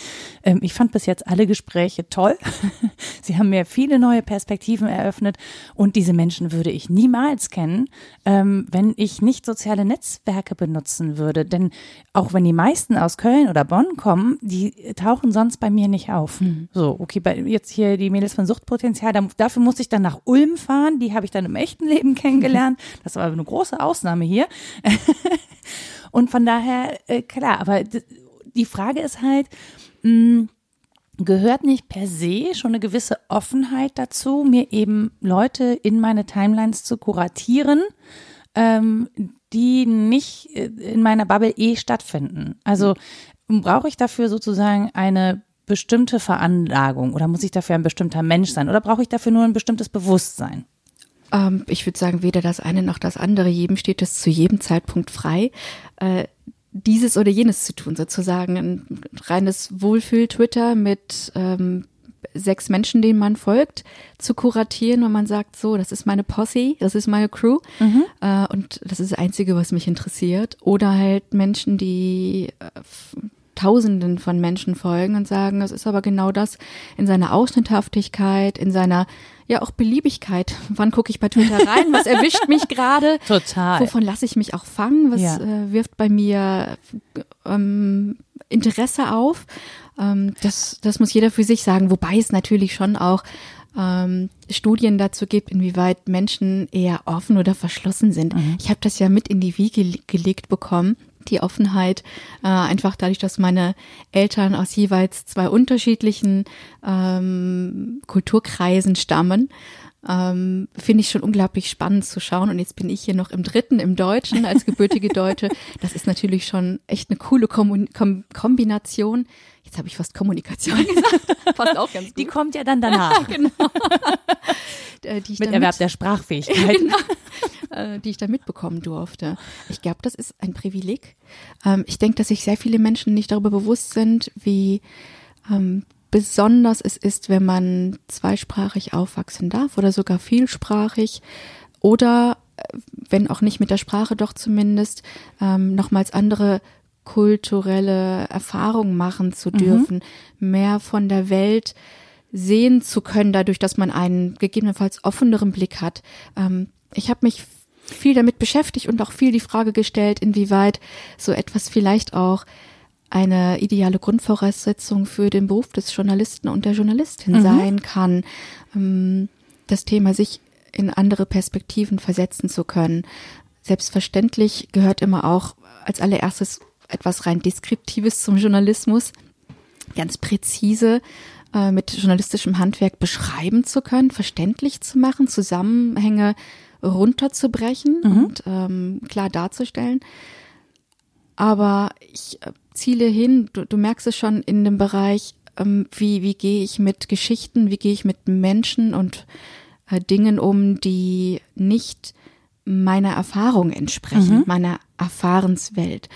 Ähm, ich fand bis jetzt alle Gespräche toll. [laughs] sie haben mir viele neue Perspektiven eröffnet und diese Menschen würde ich niemals kennen, ähm, wenn ich nicht soziale Netzwerke benutzen würde. Denn auch wenn die meisten aus Köln oder Bonn kommen, die tauchen sonst bei mir nicht auf. So, okay, bei, jetzt hier die Mädels von Suchtpotenzial, da, dafür musste ich dann nach Ulm fahren, die habe ich dann im echten Leben [laughs] kennengelernt. Das war eine große Ausnahme hier. [laughs] Und von daher, äh, klar, aber die Frage ist halt, mh, gehört nicht per se schon eine gewisse Offenheit dazu, mir eben Leute in meine Timelines zu kuratieren, ähm, die nicht äh, in meiner Bubble eh stattfinden. Also brauche ich dafür sozusagen eine bestimmte Veranlagung oder muss ich dafür ein bestimmter Mensch sein oder brauche ich dafür nur ein bestimmtes Bewusstsein? Ähm, ich würde sagen, weder das eine noch das andere. Jedem steht es zu jedem Zeitpunkt frei, äh, dieses oder jenes zu tun, sozusagen ein reines Wohlfühl-Twitter mit ähm, sechs Menschen, denen man folgt, zu kuratieren und man sagt, so, das ist meine Posse, das ist meine Crew äh, und das ist das Einzige, was mich interessiert. Oder halt Menschen, die äh, Tausenden von Menschen folgen und sagen, das ist aber genau das in seiner Ausschnitthaftigkeit, in seiner ja auch Beliebigkeit. [laughs] Wann gucke ich bei Twitter rein? Was erwischt mich gerade? [laughs] Total. Wovon lasse ich mich auch fangen? Was Ja. äh, wirft bei mir ähm, Interesse auf? Ähm, das, das muss jeder für sich sagen, wobei es natürlich schon auch ähm, Studien dazu gibt, inwieweit Menschen eher offen oder verschlossen sind. Ich habe das ja mit in die Wiege ge- gelegt bekommen, die Offenheit, äh, einfach dadurch, dass meine Eltern aus jeweils zwei unterschiedlichen ähm, Kulturkreisen stammen. Ähm, Finde ich schon unglaublich spannend zu schauen. Und jetzt bin ich hier noch im dritten, im Deutschen, als gebürtige Deutsche. Das ist natürlich schon echt eine coole Kommun Kom Kombination. Jetzt habe ich fast Kommunikation gesagt. [laughs] Passt auch ganz gut. Die kommt ja dann danach [laughs] [laughs] genau. Äh, die ich mit Erwerb mit- der Sprachfähigkeit. [laughs] äh, die ich da mitbekommen durfte. Ich glaube, das ist ein Privileg. Ähm, ich denke, dass sich sehr viele Menschen nicht darüber bewusst sind, wie ähm, besonders es ist, wenn man zweisprachig aufwachsen darf oder sogar vielsprachig oder äh, wenn auch nicht mit der Sprache, doch zumindest ähm, nochmals andere kulturelle Erfahrungen machen zu dürfen, mehr von der Welt sehen zu können, dadurch, dass man einen gegebenenfalls offeneren Blick hat. Ähm, ich habe mich viel damit beschäftigt und auch viel die Frage gestellt, inwieweit so etwas vielleicht auch eine ideale Grundvoraussetzung für den Beruf des Journalisten und der Journalistin sein kann. Ähm, das Thema sich in andere Perspektiven versetzen zu können, selbstverständlich gehört immer auch als allererstes etwas rein Deskriptives zum Journalismus, ganz präzise äh, mit journalistischem Handwerk beschreiben zu können, verständlich zu machen, Zusammenhänge runterzubrechen mhm. und ähm, klar darzustellen. Aber ich äh, ziele hin, du, du merkst es schon in dem Bereich, ähm, wie, wie gehe ich mit Geschichten, wie gehe ich mit Menschen und äh, Dingen um, die nicht meiner Erfahrung entsprechen, mhm. meiner Erfahrenswelt.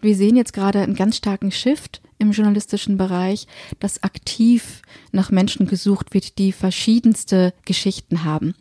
Wir sehen jetzt gerade einen ganz starken Shift im journalistischen Bereich, dass aktiv nach Menschen gesucht wird, die verschiedenste Geschichten haben,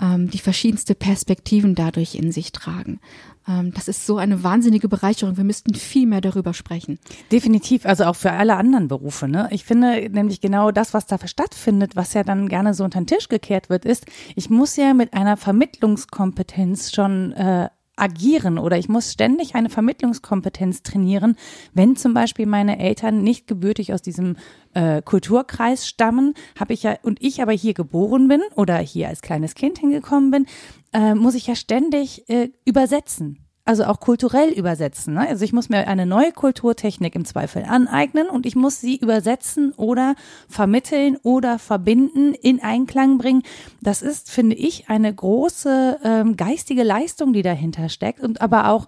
ähm, die verschiedenste Perspektiven dadurch in sich tragen. Ähm, das ist so eine wahnsinnige Bereicherung. Wir müssten viel mehr darüber sprechen. Definitiv, also auch für alle anderen Berufe. Ne? Ich finde nämlich genau das, was da stattfindet, was ja dann gerne so unter den Tisch gekehrt wird, ist, ich muss ja mit einer Vermittlungskompetenz schon äh, agieren oder ich muss ständig eine Vermittlungskompetenz trainieren, wenn zum Beispiel meine Eltern nicht gebürtig aus diesem äh, Kulturkreis stammen, habe ich ja und ich aber hier geboren bin oder hier als kleines Kind hingekommen bin, äh, muss ich ja ständig äh, übersetzen also auch kulturell übersetzen. Ne? Also ich muss mir eine neue Kulturtechnik im Zweifel aneignen und ich muss sie übersetzen oder vermitteln oder verbinden, in Einklang bringen. Das ist, finde ich, eine große ähm, geistige Leistung, die dahinter steckt und aber auch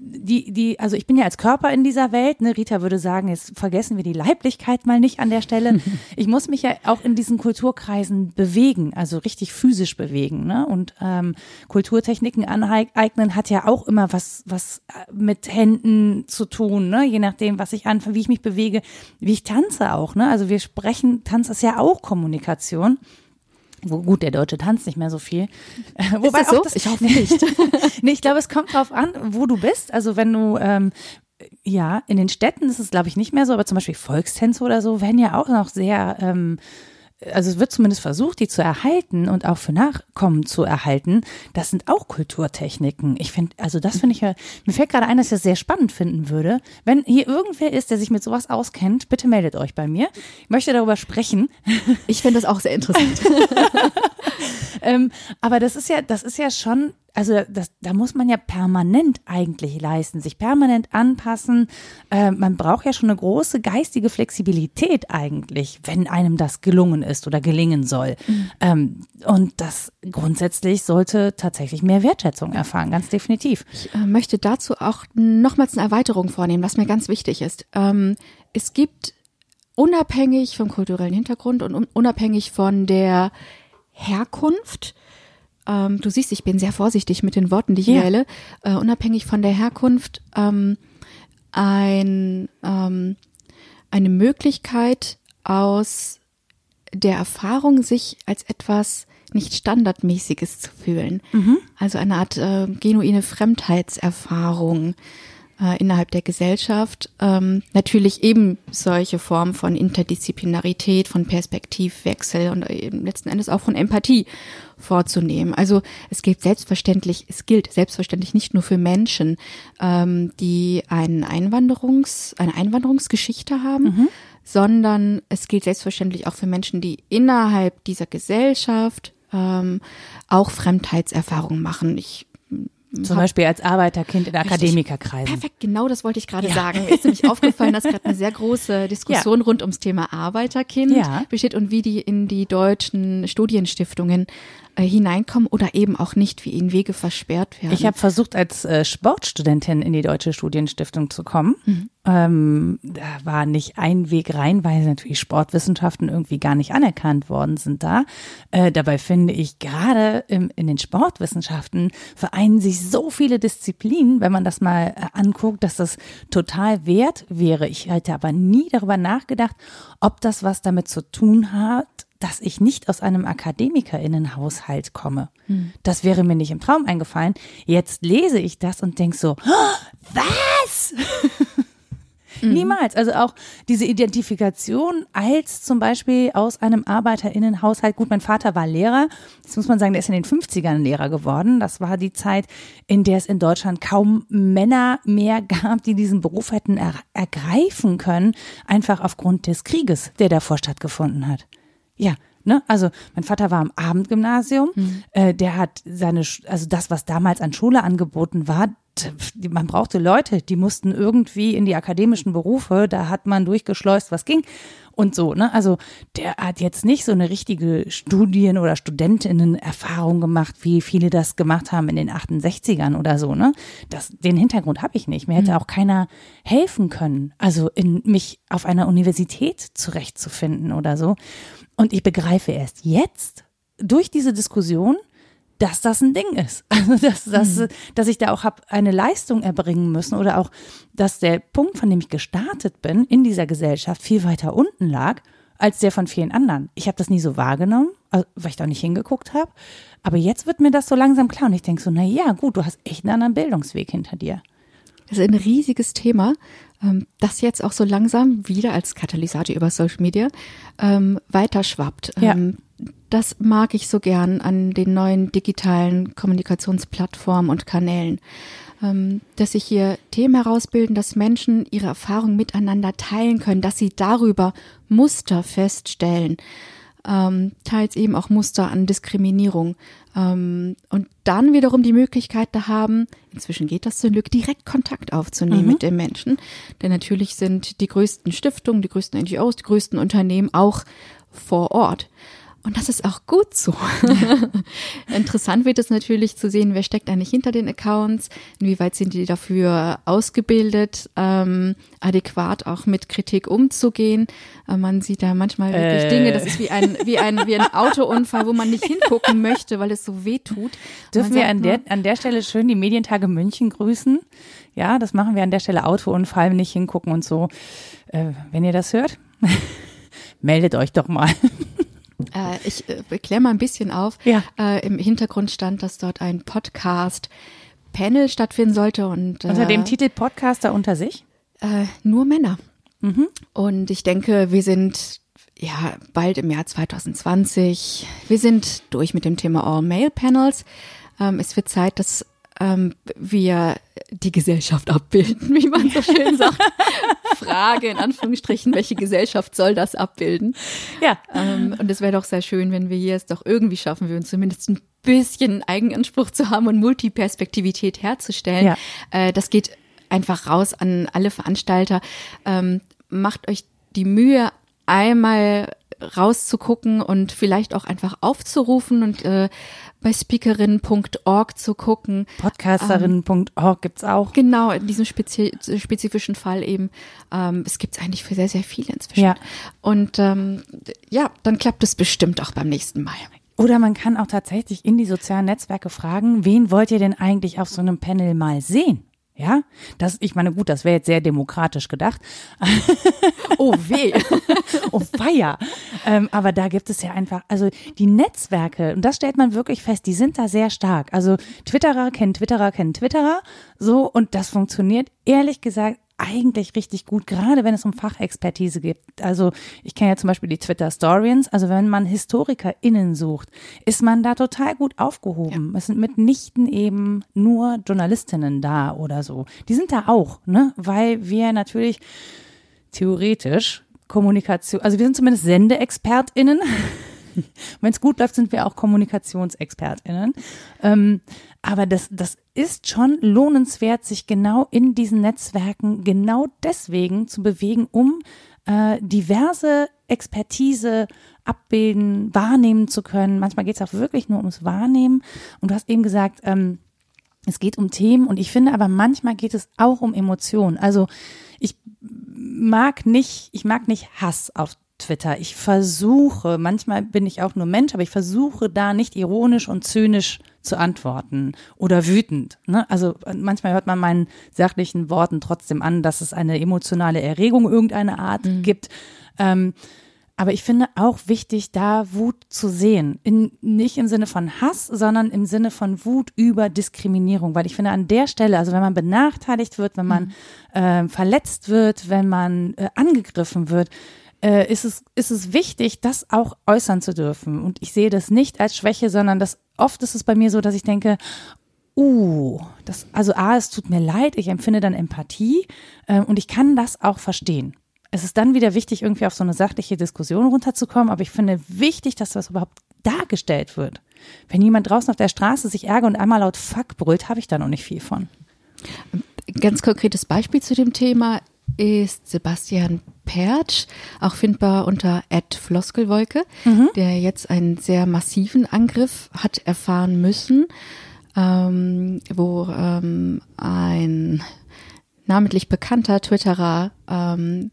die, die, also ich bin ja als Körper in dieser Welt, ne, Rita würde sagen, jetzt vergessen wir die Leiblichkeit mal nicht an der Stelle. [laughs] Ich muss mich ja auch in diesen Kulturkreisen bewegen, also richtig physisch bewegen, ne? Und ähm, Kulturtechniken aneignen hat ja auch immer was, was äh, mit Händen zu tun, ne? Je nachdem, was ich anfange, wie ich mich bewege, wie ich tanze auch, ne? Also wir sprechen, Tanz ist ja auch Kommunikation. Wo, gut, der Deutsche tanzt nicht mehr so viel. Ist Wobei das so? Das, ich hoffe nicht. [laughs] nee, ich glaube, es kommt drauf an, wo du bist. Also wenn du ähm, ja, in den Städten ist es, glaube ich, nicht mehr so, aber zum Beispiel Volkstänze oder so werden ja auch noch sehr ähm, also es wird zumindest versucht, die zu erhalten und auch für Nachkommen zu erhalten. Das sind auch Kulturtechniken. Ich finde, also das finde ich ja, mir fällt gerade ein, dass ich das sehr spannend finden würde. Wenn hier irgendwer ist, der sich mit sowas auskennt, bitte meldet euch bei mir. Ich möchte darüber sprechen. Ich finde das auch sehr interessant. [laughs] ähm, aber das ist ja, das ist ja schon also das, da muss man ja permanent eigentlich leisten, sich permanent anpassen. Äh, man braucht ja schon eine große geistige Flexibilität eigentlich, wenn einem das gelungen ist oder gelingen soll. Mhm. Ähm, und das grundsätzlich sollte tatsächlich mehr Wertschätzung erfahren, ganz definitiv. Ich äh, möchte dazu auch nochmals eine Erweiterung vornehmen, was mir ganz wichtig ist. Ähm, es gibt unabhängig vom kulturellen Hintergrund und unabhängig von der Herkunft ähm, du siehst, ich bin sehr vorsichtig mit den Worten, die ich ja. wähle, äh, unabhängig von der Herkunft, ähm, ein, ähm, eine Möglichkeit aus der Erfahrung, sich als etwas nicht Standardmäßiges zu fühlen. Mhm. Also eine Art äh, genuine Fremdheitserfahrung äh, innerhalb der Gesellschaft. Ähm, natürlich eben solche Formen von Interdisziplinarität, von Perspektivwechsel und eben letzten Endes auch von Empathie vorzunehmen. Also es gilt selbstverständlich, es gilt selbstverständlich nicht nur für Menschen, ähm, die einen Einwanderungs, eine Einwanderungsgeschichte haben, mhm. sondern es gilt selbstverständlich auch für Menschen, die innerhalb dieser Gesellschaft ähm, auch Fremdheitserfahrungen machen. Ich zum Beispiel als Arbeiterkind in Akademikerkreisen. Perfekt, genau das wollte ich gerade ja. sagen. Ist nämlich aufgefallen, dass gerade eine sehr große [laughs] Diskussion ja. rund ums Thema Arbeiterkind ja. besteht und wie die in die deutschen Studienstiftungen hineinkommen oder eben auch nicht, wie ihnen Wege versperrt werden. Ich habe versucht, als äh, Sportstudentin in die Deutsche Studienstiftung zu kommen. Mhm. Ähm, da war nicht ein Weg rein, weil natürlich Sportwissenschaften irgendwie gar nicht anerkannt worden sind da. Äh, dabei finde ich gerade in den Sportwissenschaften vereinen sich so viele Disziplinen, wenn man das mal äh, anguckt, dass das total wert wäre. Ich hätte aber nie darüber nachgedacht, ob das was damit zu tun hat, dass ich nicht aus einem Akademikerinnenhaushalt komme. Hm. Das wäre mir nicht im Traum eingefallen. Jetzt lese ich das und denk so, oh, was? Mhm. Niemals. Also auch diese Identifikation als zum Beispiel aus einem Arbeiterinnenhaushalt. Gut, mein Vater war Lehrer. Das muss man sagen, der ist in den 50ern Lehrer geworden. Das war die Zeit, in der es in Deutschland kaum Männer mehr gab, die diesen Beruf hätten er ergreifen können. Einfach aufgrund des Krieges, der davor stattgefunden hat. Ja, Ne? Also mein Vater war am Abendgymnasium, mhm. äh, der hat seine, also das, was damals an Schule angeboten war, man brauchte Leute, die mussten irgendwie in die akademischen Berufe, da hat man durchgeschleust, was ging und so, ne? Also der hat jetzt nicht so eine richtige Studien- oder Studentinnen-Erfahrung gemacht, wie viele das gemacht haben in den 68ern oder so, ne? Das, den Hintergrund habe ich nicht. Mir hätte mhm. auch keiner helfen können, also in mich auf einer Universität zurechtzufinden oder so. Und ich begreife erst jetzt durch diese Diskussion, dass das ein Ding ist. [laughs] Also dass, dass, mhm. dass ich da auch habe eine Leistung erbringen müssen oder auch, dass der Punkt, von dem ich gestartet bin in dieser Gesellschaft, viel weiter unten lag als der von vielen anderen. Ich habe das nie so wahrgenommen, also, weil ich da nicht hingeguckt habe. Aber jetzt wird mir das so langsam klar und ich denke so, na ja, gut, du hast echt einen anderen Bildungsweg hinter dir. Das ist ein riesiges Thema, ähm, das jetzt auch so langsam wieder als Katalysator über Social Media ähm, weiterschwappt. Ja. Ähm, das mag ich so gern an den neuen digitalen Kommunikationsplattformen und Kanälen, ähm, dass sich hier Themen herausbilden, dass Menschen ihre Erfahrungen miteinander teilen können, dass sie darüber Muster feststellen, ähm, teils eben auch Muster an Diskriminierung ähm, und dann wiederum die Möglichkeit da haben, inzwischen geht das zum Glück, direkt Kontakt aufzunehmen mhm. mit den Menschen, denn natürlich sind die größten Stiftungen, die größten NGOs, die größten Unternehmen auch vor Ort. Und das ist auch gut so. [laughs] Interessant wird es natürlich zu sehen, wer steckt eigentlich hinter den Accounts, inwieweit sind die dafür ausgebildet, ähm, adäquat auch mit Kritik umzugehen. Äh, man sieht da manchmal wirklich äh. Dinge, das ist wie ein, wie ein, wie ein Autounfall, wo man nicht hingucken möchte, weil es so weh tut. Dürfen wir an der, an der Stelle schön die Medientage München grüßen? Ja, das machen wir an der Stelle Autounfall, nicht hingucken und so. Äh, wenn ihr das hört, [laughs] meldet euch doch mal. Äh, ich äh, kläre mal ein bisschen auf. Ja. Äh, Im Hintergrund stand, dass dort ein Podcast Panel stattfinden sollte und unter dem äh, Titel Podcaster unter sich äh, nur Männer. Mhm. Und ich denke, wir sind ja bald im Jahr 2020. Wir sind durch mit dem Thema All Male Panels. Ähm, es wird Zeit, dass ähm, wir die Gesellschaft abbilden, wie man so schön sagt. [laughs] Frage in Anführungsstrichen, welche Gesellschaft soll das abbilden? Ja. Ähm, und es wäre doch sehr schön, wenn wir hier es doch irgendwie schaffen würden, zumindest ein bisschen Eigenanspruch zu haben und Multiperspektivität herzustellen. Ja. Äh, das geht einfach raus an alle Veranstalter. Ähm, macht euch die Mühe, einmal rauszugucken und vielleicht auch einfach aufzurufen und äh, bei speakerin.org zu gucken. Podcasterin.org gibt's auch. Genau, in diesem spezi spezifischen Fall eben. Ähm, es gibt's eigentlich für sehr, sehr viele inzwischen. Ja. Und ähm, ja, dann klappt es bestimmt auch beim nächsten Mal. Oder man kann auch tatsächlich in die sozialen Netzwerke fragen, wen wollt ihr denn eigentlich auf so einem Panel mal sehen? Ja, das, ich meine, gut, das wäre jetzt sehr demokratisch gedacht. [laughs] oh weh. [laughs] oh feier. Ähm, aber da gibt es ja einfach, also die Netzwerke, und das stellt man wirklich fest, die sind da sehr stark. Also Twitterer kennen Twitterer kennen Twitterer, so, und das funktioniert ehrlich gesagt eigentlich richtig gut, gerade wenn es um Fachexpertise geht. Also ich kenne ja zum Beispiel die Twitter Storians. Also wenn man HistorikerInnen sucht, ist man da total gut aufgehoben. Ja. Es sind mitnichten eben nur Journalistinnen da oder so. Die sind da auch, ne? Weil wir natürlich theoretisch Kommunikation, also wir sind zumindest SendeexpertInnen. [laughs] [laughs] Wenn es gut läuft, sind wir auch KommunikationsexpertInnen. Ähm, aber das, das ist schon lohnenswert, sich genau in diesen Netzwerken genau deswegen zu bewegen, um äh, diverse Expertise abbilden, wahrnehmen zu können. Manchmal geht es auch wirklich nur ums Wahrnehmen. Und du hast eben gesagt, ähm, es geht um Themen und ich finde aber manchmal geht es auch um Emotionen. Also ich mag nicht, ich mag nicht Hass auf Twitter. Ich versuche, manchmal bin ich auch nur Mensch, aber ich versuche da nicht ironisch und zynisch zu antworten oder wütend. Ne? Also manchmal hört man meinen sachlichen Worten trotzdem an, dass es eine emotionale Erregung irgendeiner Art mhm. gibt. Ähm, aber ich finde auch wichtig, da Wut zu sehen. In, nicht im Sinne von Hass, sondern im Sinne von Wut über Diskriminierung. Weil ich finde, an der Stelle, also wenn man benachteiligt wird, wenn man mhm. äh, verletzt wird, wenn man äh, angegriffen wird, äh, ist, es, ist es wichtig, das auch äußern zu dürfen. Und ich sehe das nicht als Schwäche, sondern das oft ist es bei mir so, dass ich denke, uh, das, also A, es tut mir leid, ich empfinde dann Empathie äh, und ich kann das auch verstehen. es ist dann wieder wichtig, irgendwie auf so eine sachliche Diskussion runterzukommen, aber ich finde wichtig, dass das überhaupt dargestellt wird. Wenn jemand draußen auf der Straße sich ärgert und einmal laut Fuck brüllt, habe ich da noch nicht viel von. Ganz konkretes Beispiel zu dem Thema ist Sebastian Pertsch, auch findbar unter Floskelwolke, mhm. der jetzt einen sehr massiven Angriff hat erfahren müssen, ähm, wo ähm, ein namentlich bekannter Twitterer ähm,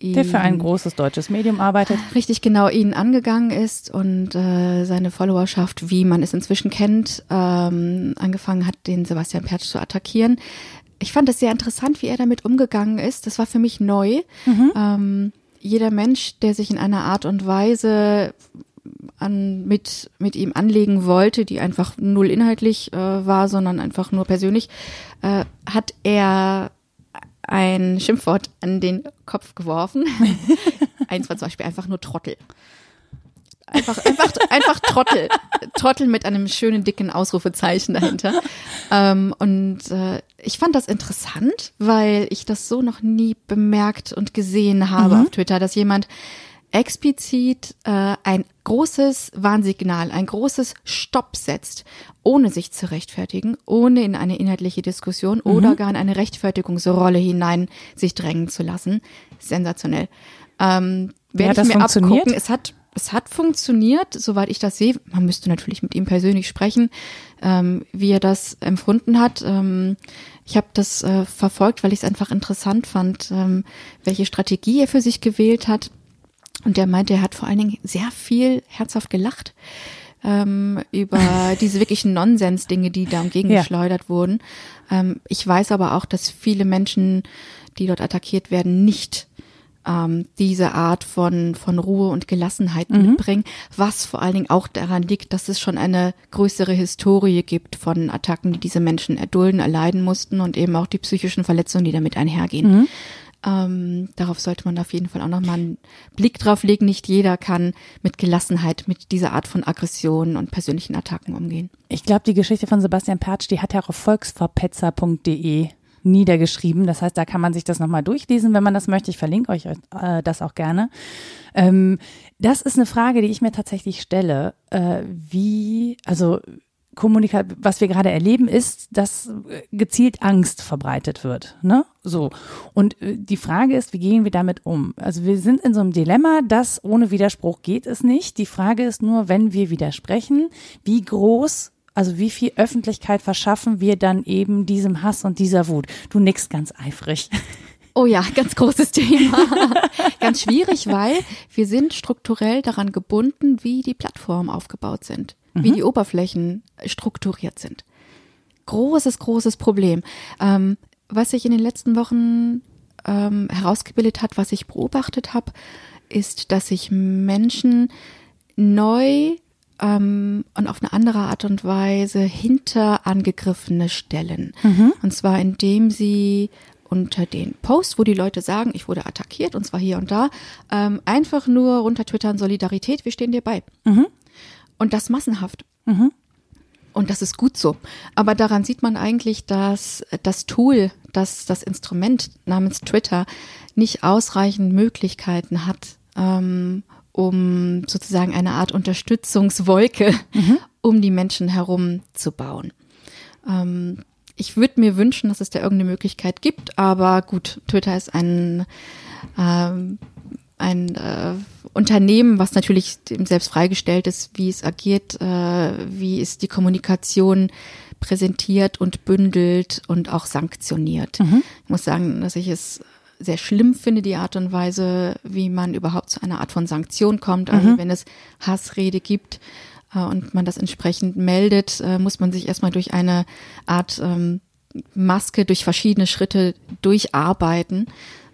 der für ein großes deutsches Medium arbeitet. Richtig genau, ihn angegangen ist und äh, seine Followerschaft, wie man es inzwischen kennt, ähm, angefangen hat, den Sebastian Pertsch zu attackieren. Ich fand es sehr interessant, wie er damit umgegangen ist. Das war für mich neu. Mhm. Ähm, jeder Mensch, der sich in einer Art und Weise an, mit, mit ihm anlegen wollte, die einfach null inhaltlich äh, war, sondern einfach nur persönlich, äh, hat er ein Schimpfwort an den Kopf geworfen. [laughs] Eins war zum Beispiel einfach nur Trottel. Einfach, einfach, einfach Trottel. Trottel mit einem schönen dicken Ausrufezeichen dahinter. Ähm, und äh, ich fand das interessant, weil ich das so noch nie bemerkt und gesehen habe mhm. auf Twitter, dass jemand explizit äh, ein großes Warnsignal, ein großes Stopp setzt, ohne sich zu rechtfertigen, ohne in eine inhaltliche Diskussion mhm. oder gar in eine Rechtfertigungsrolle hinein sich drängen zu lassen. Sensationell. Ähm, werde ich mir abgucken. Es hat es hat funktioniert, soweit ich das sehe. Man müsste natürlich mit ihm persönlich sprechen, ähm, wie er das empfunden hat. Ähm, ich habe das äh, verfolgt, weil ich es einfach interessant fand, ähm, welche Strategie er für sich gewählt hat. Und der meinte, er hat vor allen Dingen sehr viel herzhaft gelacht ähm, über [laughs] diese wirklichen Nonsens-Dinge, die da entgegengeschleudert ja. wurden. Ähm, ich weiß aber auch, dass viele Menschen, die dort attackiert werden, nicht ähm, diese Art von, von Ruhe und Gelassenheit mhm. mitbringen, was vor allen Dingen auch daran liegt, dass es schon eine größere Historie gibt von Attacken, die diese Menschen erdulden, erleiden mussten und eben auch die psychischen Verletzungen, die damit einhergehen. Mhm. Ähm, darauf sollte man auf jeden Fall auch nochmal einen Blick drauf legen. Nicht jeder kann mit Gelassenheit mit dieser Art von Aggressionen und persönlichen Attacken umgehen. Ich glaube, die Geschichte von Sebastian Pertsch, die hat er auch auf volksverpetzer.de niedergeschrieben. Das heißt, da kann man sich das nochmal durchlesen, wenn man das möchte. Ich verlinke euch äh, das auch gerne. Ähm, das ist eine Frage, die ich mir tatsächlich stelle. Äh, wie, also Kommunikation, was wir gerade erleben, ist, dass äh, gezielt Angst verbreitet wird. Ne? So. Und äh, die Frage ist, wie gehen wir damit um? Also wir sind in so einem Dilemma, dass ohne Widerspruch geht es nicht. Die Frage ist nur, wenn wir widersprechen, wie groß also wie viel Öffentlichkeit verschaffen wir dann eben diesem Hass und dieser Wut? Du nickst ganz eifrig. Oh ja, ganz großes Thema. [laughs] ganz schwierig, weil wir sind strukturell daran gebunden, wie die Plattformen aufgebaut sind mhm. wie die Oberflächen strukturiert sind. Großes, großes Problem. Ähm, was sich in den letzten Wochen ähm, herausgebildet hat, was ich beobachtet habe, ist, dass sich Menschen neu ähm, und auf eine andere Art und Weise hinter Angegriffene stellen. Mhm. Und zwar indem sie unter den Posts, wo die Leute sagen, ich wurde attackiert und zwar hier und da, ähm, einfach nur runter twittern Solidarität, wir stehen dir bei. Mhm. Und das massenhaft. Mhm. Und das ist gut so. Aber daran sieht man eigentlich, dass das Tool, dass das Instrument namens Twitter nicht ausreichend Möglichkeiten hat, ähm, um sozusagen eine Art Unterstützungswolke mhm. [laughs] um die Menschen herum zu bauen. Ähm, ich würde mir wünschen, dass es da irgendeine Möglichkeit gibt, aber gut, Twitter ist ein ähm, ein äh, Unternehmen, was natürlich dem selbst freigestellt ist, wie es agiert, äh, wie es die Kommunikation präsentiert und bündelt und auch sanktioniert. Mhm. Ich muss sagen, dass ich es sehr schlimm finde, die Art und Weise, wie man überhaupt zu einer Art von Sanktion kommt. Also mhm. wenn es Hassrede gibt äh, und man das entsprechend meldet, äh, muss man sich erstmal durch eine Art ähm, Maske, durch verschiedene Schritte durcharbeiten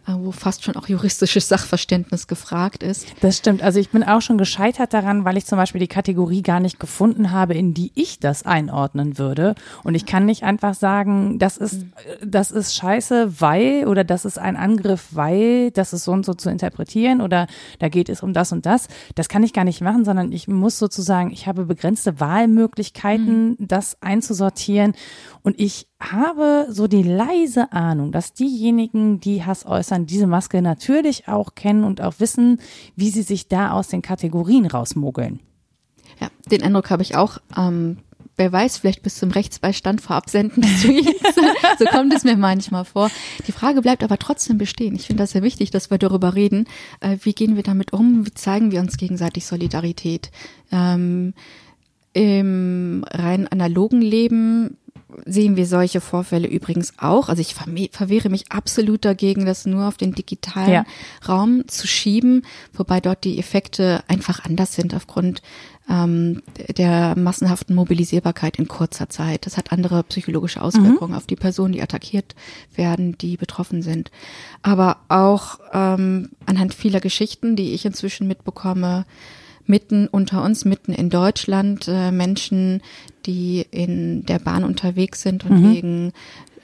wo fast schon auch juristisches Sachverständnis gefragt ist. Das stimmt. Also ich bin auch schon gescheitert daran, weil ich zum Beispiel die Kategorie gar nicht gefunden habe, in die ich das einordnen würde. Und ich kann nicht einfach sagen, das ist, das ist scheiße, weil, oder das ist ein Angriff, weil, das ist so und so zu interpretieren, oder da geht es um das und das. Das kann ich gar nicht machen, sondern ich muss sozusagen, ich habe begrenzte Wahlmöglichkeiten, mhm. das einzusortieren. Und ich habe so die leise Ahnung, dass diejenigen, die Hass äußern, Deutschland diese Maske natürlich auch kennen und auch wissen, wie sie sich da aus den Kategorien rausmogeln. Ja, den Eindruck habe ich auch. Ähm, wer weiß, vielleicht bis zum Rechtsbeistand vor Absenden des [laughs] Tweets. [laughs] so kommt es mir manchmal vor. Die Frage bleibt aber trotzdem bestehen. Ich finde das sehr wichtig, dass wir darüber reden. Äh, wie gehen wir damit um? Wie zeigen wir uns gegenseitig Solidarität? Ähm, Im rein analogen Leben sehen wir solche Vorfälle übrigens auch. Also ich verwehre mich absolut dagegen, das nur auf den digitalen ja. Raum zu schieben, wobei dort die Effekte einfach anders sind aufgrund ähm, der massenhaften Mobilisierbarkeit in kurzer Zeit. Das hat andere psychologische Auswirkungen mhm. auf die Personen, die attackiert werden, die betroffen sind. Aber auch ähm, anhand vieler Geschichten, die ich inzwischen mitbekomme, mitten unter uns, mitten in Deutschland, äh, Menschen, die in der Bahn unterwegs sind und mhm. wegen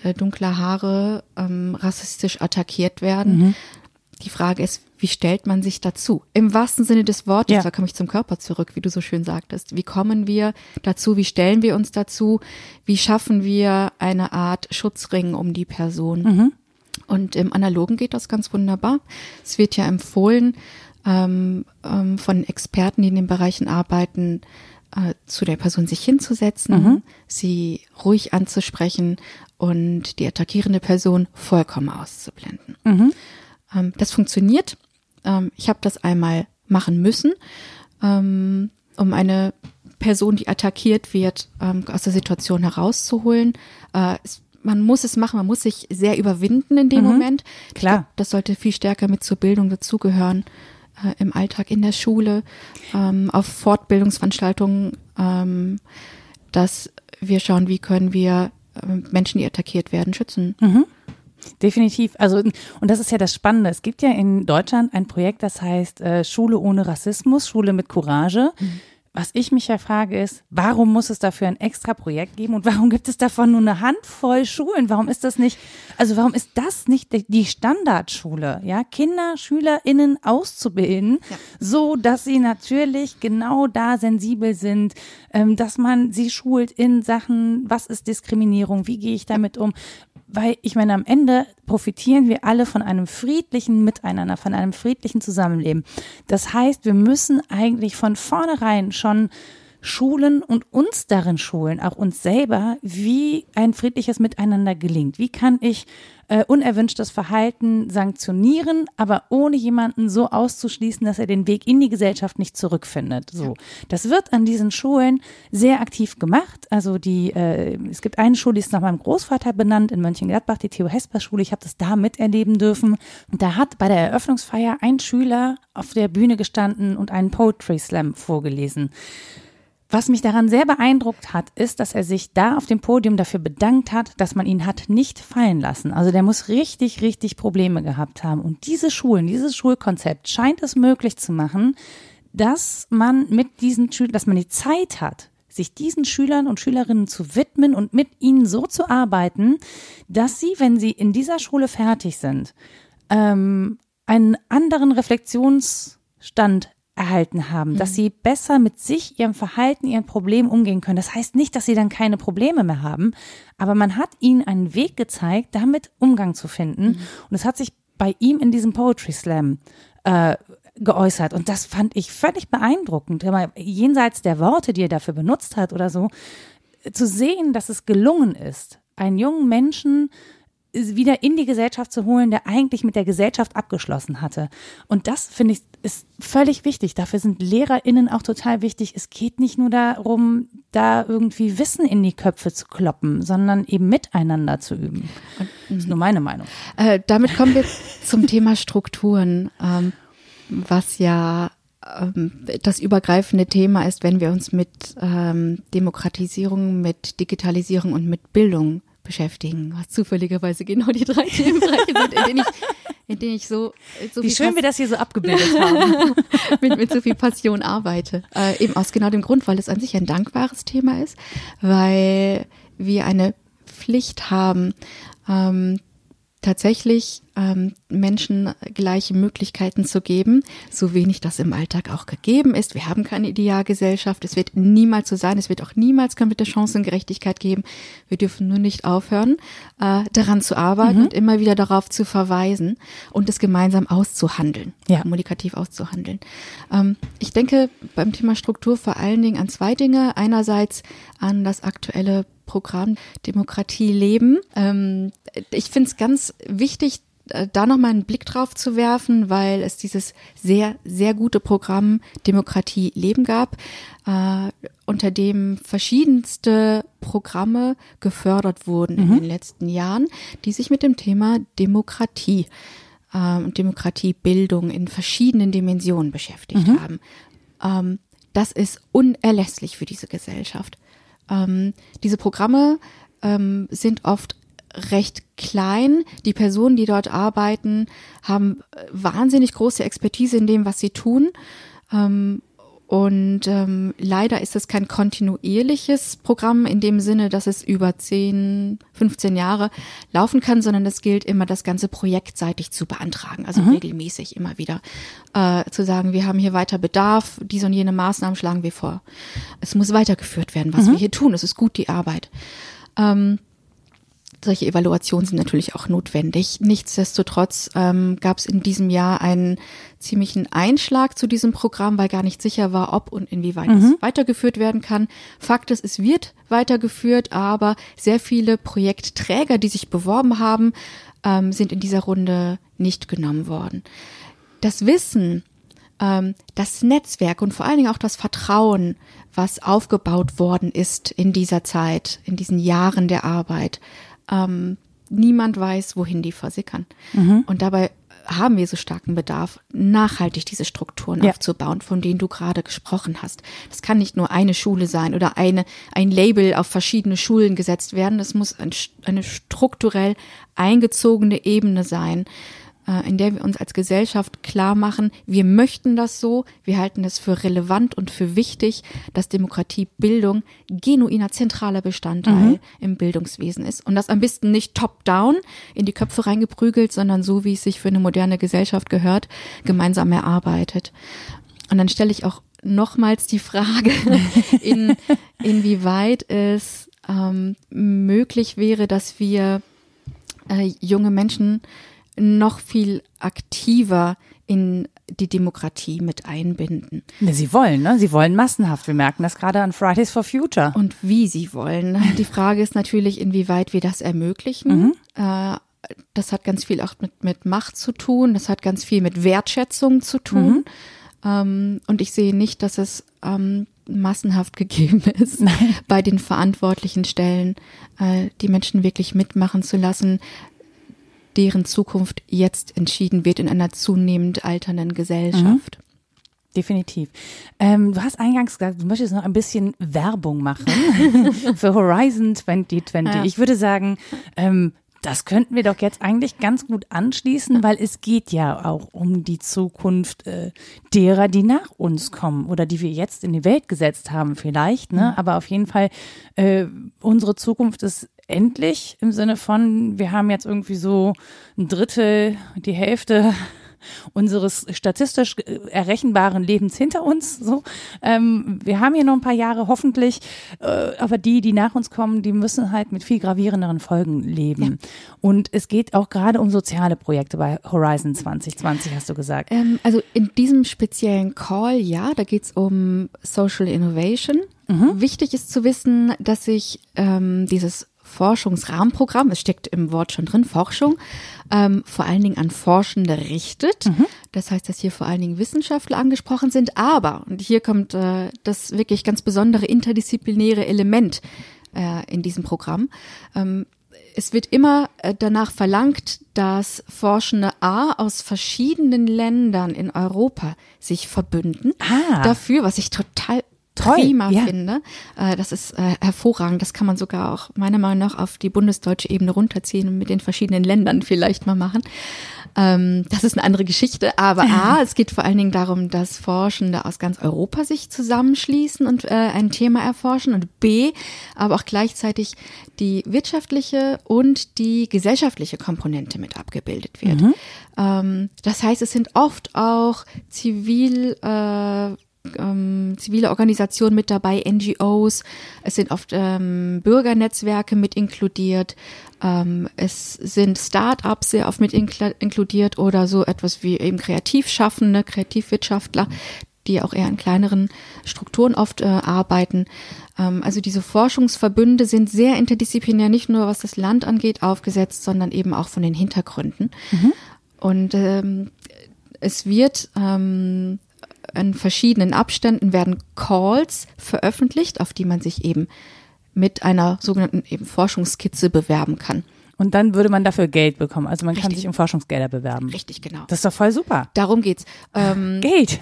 äh, dunkler Haare ähm, rassistisch attackiert werden. Mhm. Die Frage ist, wie stellt man sich dazu? Im wahrsten Sinne des Wortes, ja. da komme ich zum Körper zurück, wie du so schön sagtest. Wie kommen wir dazu? Wie stellen wir uns dazu? Wie schaffen wir eine Art Schutzring um die Person? Mhm. Und im Analogen geht das ganz wunderbar. Es wird ja empfohlen ähm, ähm, von Experten, die in den Bereichen arbeiten, äh, zu der Person sich hinzusetzen, mhm. sie ruhig anzusprechen und die attackierende Person vollkommen auszublenden. Mhm. Ähm, das funktioniert. Ähm, ich habe das einmal machen müssen, ähm, um eine Person, die attackiert wird, ähm, aus der Situation herauszuholen. Äh, es, man muss es machen, man muss sich sehr überwinden in dem mhm. Moment. Klar. Das sollte viel stärker mit zur Bildung dazugehören äh, im Alltag in der Schule, ähm, auf Fortbildungsveranstaltungen, ähm, dass wir schauen, wie können wir äh, Menschen, die attackiert werden, schützen. Mhm. Definitiv. Also, und das ist ja das Spannende. Es gibt ja in Deutschland ein Projekt, das heißt äh, Schule ohne Rassismus, Schule mit Courage. Mhm. Was ich mich ja frage ist, warum muss es dafür ein extra Projekt geben und warum gibt es davon nur eine Handvoll Schulen? Warum ist das nicht, also warum ist das nicht die Standardschule? Ja, Kinder, SchülerInnen auszubilden, ja. so dass sie natürlich genau da sensibel sind, ähm, dass man sie schult in Sachen, was ist Diskriminierung, wie gehe ich damit um? Weil ich meine, am Ende profitieren wir alle von einem friedlichen Miteinander, von einem friedlichen Zusammenleben. Das heißt, wir müssen eigentlich von vornherein schon schulen und uns darin schulen, auch uns selber, wie ein friedliches Miteinander gelingt. Wie kann ich äh, unerwünschtes Verhalten sanktionieren, aber ohne jemanden so auszuschließen, dass er den Weg in die Gesellschaft nicht zurückfindet. So, das wird an diesen Schulen sehr aktiv gemacht. Also die, äh, es gibt eine Schule, die ist nach meinem Großvater benannt in Mönchengladbach, die Theo Hesper Schule. Ich habe das da miterleben dürfen. Und da hat bei der Eröffnungsfeier ein Schüler auf der Bühne gestanden und einen Poetry Slam vorgelesen. Was mich daran sehr beeindruckt hat, ist, dass er sich da auf dem Podium dafür bedankt hat, dass man ihn hat nicht fallen lassen. Also der muss richtig, richtig Probleme gehabt haben. Und diese Schulen, dieses Schulkonzept scheint es möglich zu machen, dass man mit diesen Schülern, dass man die Zeit hat, sich diesen Schülern und Schülerinnen zu widmen und mit ihnen so zu arbeiten, dass sie, wenn sie in dieser Schule fertig sind, ähm, einen anderen Reflexionsstand erhalten haben, mhm. dass sie besser mit sich, ihrem Verhalten, ihren Problemen umgehen können. Das heißt nicht, dass sie dann keine Probleme mehr haben, aber man hat ihnen einen Weg gezeigt, damit Umgang zu finden. Mhm. Und es hat sich bei ihm in diesem Poetry Slam äh, geäußert. Und das fand ich völlig beeindruckend. Jenseits der Worte, die er dafür benutzt hat oder so, zu sehen, dass es gelungen ist, einen jungen Menschen wieder in die Gesellschaft zu holen, der eigentlich mit der Gesellschaft abgeschlossen hatte. Und das finde ich ist völlig wichtig. Dafür sind LehrerInnen auch total wichtig. Es geht nicht nur darum, da irgendwie Wissen in die Köpfe zu kloppen, sondern eben miteinander zu üben. Das ist nur meine Meinung. Äh, damit kommen wir [laughs] zum Thema Strukturen, ähm, was ja ähm, das übergreifende Thema ist, wenn wir uns mit ähm, Demokratisierung, mit Digitalisierung und mit Bildung beschäftigen, was zufälligerweise genau die drei Themenbereiche sind, in denen ich, in denen ich so, so Wie schön wir das hier so abgebildet haben. [laughs] mit, mit so viel Passion arbeite. Äh, eben aus genau dem Grund, weil es an sich ein dankbares Thema ist, weil wir eine Pflicht haben, ähm, tatsächlich ähm, Menschen gleiche Möglichkeiten zu geben, so wenig das im Alltag auch gegeben ist. Wir haben keine Idealgesellschaft. Es wird niemals so sein. Es wird auch niemals komplette Chancengerechtigkeit geben. Wir dürfen nur nicht aufhören, äh, daran zu arbeiten mhm. und immer wieder darauf zu verweisen und es gemeinsam auszuhandeln, ja. kommunikativ auszuhandeln. Ähm, ich denke beim Thema Struktur vor allen Dingen an zwei Dinge. Einerseits an das aktuelle Programm Demokratie leben. Ähm, ich finde es ganz wichtig, da nochmal einen Blick drauf zu werfen, weil es dieses sehr, sehr gute Programm Demokratie leben gab, äh, unter dem verschiedenste Programme gefördert wurden mhm. in den letzten Jahren, die sich mit dem Thema Demokratie äh, und Demokratiebildung in verschiedenen Dimensionen beschäftigt mhm. haben. Ähm, das ist unerlässlich für diese Gesellschaft. Ähm, diese Programme ähm, sind oft recht klein. Die Personen, die dort arbeiten, haben wahnsinnig große Expertise in dem, was sie tun. Ähm, und ähm, leider ist es kein kontinuierliches Programm in dem Sinne, dass es über 10, 15 Jahre laufen kann, sondern es gilt immer, das ganze projektseitig zu beantragen, also mhm. regelmäßig immer wieder äh, zu sagen, wir haben hier weiter Bedarf, diese und jene Maßnahmen schlagen wir vor. Es muss weitergeführt werden, was mhm. wir hier tun. Es ist gut die Arbeit. Ähm, solche Evaluationen sind natürlich auch notwendig. Nichtsdestotrotz ähm, gab es in diesem Jahr einen ziemlichen Einschlag zu diesem Programm, weil gar nicht sicher war, ob und inwieweit mhm. es weitergeführt werden kann. Fakt ist, es wird weitergeführt, aber sehr viele Projektträger, die sich beworben haben, ähm, sind in dieser Runde nicht genommen worden. Das Wissen, ähm, das Netzwerk und vor allen Dingen auch das Vertrauen, was aufgebaut worden ist in dieser Zeit, in diesen Jahren der Arbeit, ähm, niemand weiß, wohin die versickern. Mhm. Und dabei haben wir so starken Bedarf, nachhaltig diese Strukturen ja. aufzubauen, von denen du gerade gesprochen hast. Das kann nicht nur eine Schule sein oder eine, ein Label auf verschiedene Schulen gesetzt werden. Das muss ein, eine strukturell eingezogene Ebene sein, in der wir uns als Gesellschaft klar machen, wir möchten das so, wir halten es für relevant und für wichtig, dass Demokratiebildung genuiner zentraler Bestandteil mhm. im Bildungswesen ist. Und das am besten nicht top-down in die Köpfe reingeprügelt, sondern so, wie es sich für eine moderne Gesellschaft gehört, gemeinsam erarbeitet. Und dann stelle ich auch nochmals die Frage, [laughs] in, inwieweit es ähm, möglich wäre, dass wir äh, junge Menschen noch viel aktiver in die Demokratie mit einbinden. Sie wollen, ne? Sie wollen massenhaft. Wir merken das gerade an Fridays for Future. Und wie sie wollen. [laughs] Die Frage ist natürlich, inwieweit wir das ermöglichen. Mhm. Äh, das hat ganz viel auch mit, mit Macht zu tun. Das hat ganz viel mit Wertschätzung zu tun. Mhm. Ähm, und ich sehe nicht, dass es ähm, massenhaft [laughs] gegeben ist, Nein. bei den verantwortlichen Stellen, äh, die Menschen wirklich mitmachen zu lassen, deren Zukunft jetzt entschieden wird in einer zunehmend alternden Gesellschaft. Mhm. Definitiv. Ähm, du hast eingangs gesagt, du möchtest noch ein bisschen Werbung machen [laughs] für Horizon 2020. Ja. Ich würde sagen, ähm, das könnten wir doch jetzt eigentlich ganz gut anschließen, weil es geht ja auch um die Zukunft äh, derer, die nach uns kommen oder die wir jetzt in die Welt gesetzt haben vielleicht. Ne? Mhm. Aber auf jeden Fall, äh, unsere Zukunft ist endlich im Sinne von, wir haben jetzt irgendwie so ein Drittel, die Hälfte [laughs] unseres statistisch errechenbaren Lebens hinter uns. So, ähm, wir haben hier noch ein paar Jahre hoffentlich, äh, aber die, die nach uns kommen, die müssen halt mit viel gravierenderen Folgen leben. Ja. Und es geht auch gerade um soziale Projekte bei Horizon 2020, hast du gesagt. Ähm, also in diesem speziellen Call, ja, da geht es um Social Innovation. Mhm. Wichtig ist zu wissen, dass sich ähm, dieses Forschungsrahmenprogramm, es steckt im Wort schon drin, Forschung, ähm, vor allen Dingen an Forschende richtet. Mhm. Das heißt, dass hier vor allen Dingen Wissenschaftler angesprochen sind. Aber, und hier kommt äh, das wirklich ganz besondere interdisziplinäre Element äh, in diesem Programm, ähm, es wird immer äh, danach verlangt, dass Forschende A aus verschiedenen Ländern in Europa sich verbünden. Ah. Dafür, was ich total Toll, prima ja. finde. Äh, das ist äh, hervorragend. Das kann man sogar auch meiner Meinung nach auf die bundesdeutsche Ebene runterziehen und mit den verschiedenen Ländern vielleicht mal machen. Ähm, das ist eine andere Geschichte. Aber [laughs] A, es geht vor allen Dingen darum, dass Forschende aus ganz Europa sich zusammenschließen und äh, ein Thema erforschen. Und B, aber auch gleichzeitig die wirtschaftliche und die gesellschaftliche Komponente mit abgebildet wird. Mhm. Ähm, das heißt, es sind oft auch zivil äh, ähm, zivile Organisationen mit dabei, NGOs, es sind oft ähm, Bürgernetzwerke mit inkludiert, ähm, es sind Start-ups sehr oft mit inkludiert oder so etwas wie eben Kreativschaffende, Kreativwirtschaftler, die auch eher in kleineren Strukturen oft äh, arbeiten. Ähm, also diese Forschungsverbünde sind sehr interdisziplinär, nicht nur was das Land angeht, aufgesetzt, sondern eben auch von den Hintergründen. Mhm. Und ähm, es wird ähm, in verschiedenen Abständen werden Calls veröffentlicht, auf die man sich eben mit einer sogenannten eben Forschungskizze bewerben kann. Und dann würde man dafür Geld bekommen. Also man Richtig. kann sich um Forschungsgelder bewerben. Richtig, genau. Das ist doch voll super. Darum geht's. Ähm, [laughs] Geld.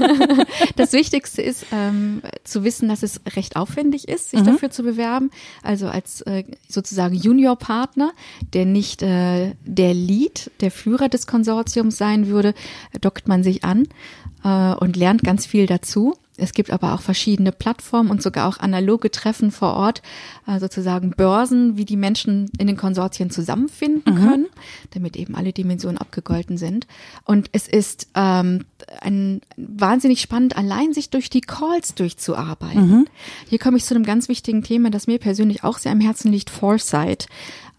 [laughs] das Wichtigste ist ähm, zu wissen, dass es recht aufwendig ist, sich mhm. dafür zu bewerben. Also als äh, sozusagen Juniorpartner, der nicht äh, der Lead, der Führer des Konsortiums sein würde, dockt man sich an äh, und lernt ganz viel dazu. Es gibt aber auch verschiedene Plattformen und sogar auch analoge Treffen vor Ort, äh, sozusagen Börsen, wie die Menschen in den Konsortien zusammenfinden mhm. können, damit eben alle Dimensionen abgegolten sind. Und es ist ähm, ein, wahnsinnig spannend, allein sich durch die Calls durchzuarbeiten. Mhm. Hier komme ich zu einem ganz wichtigen Thema, das mir persönlich auch sehr am Herzen liegt, Foresight.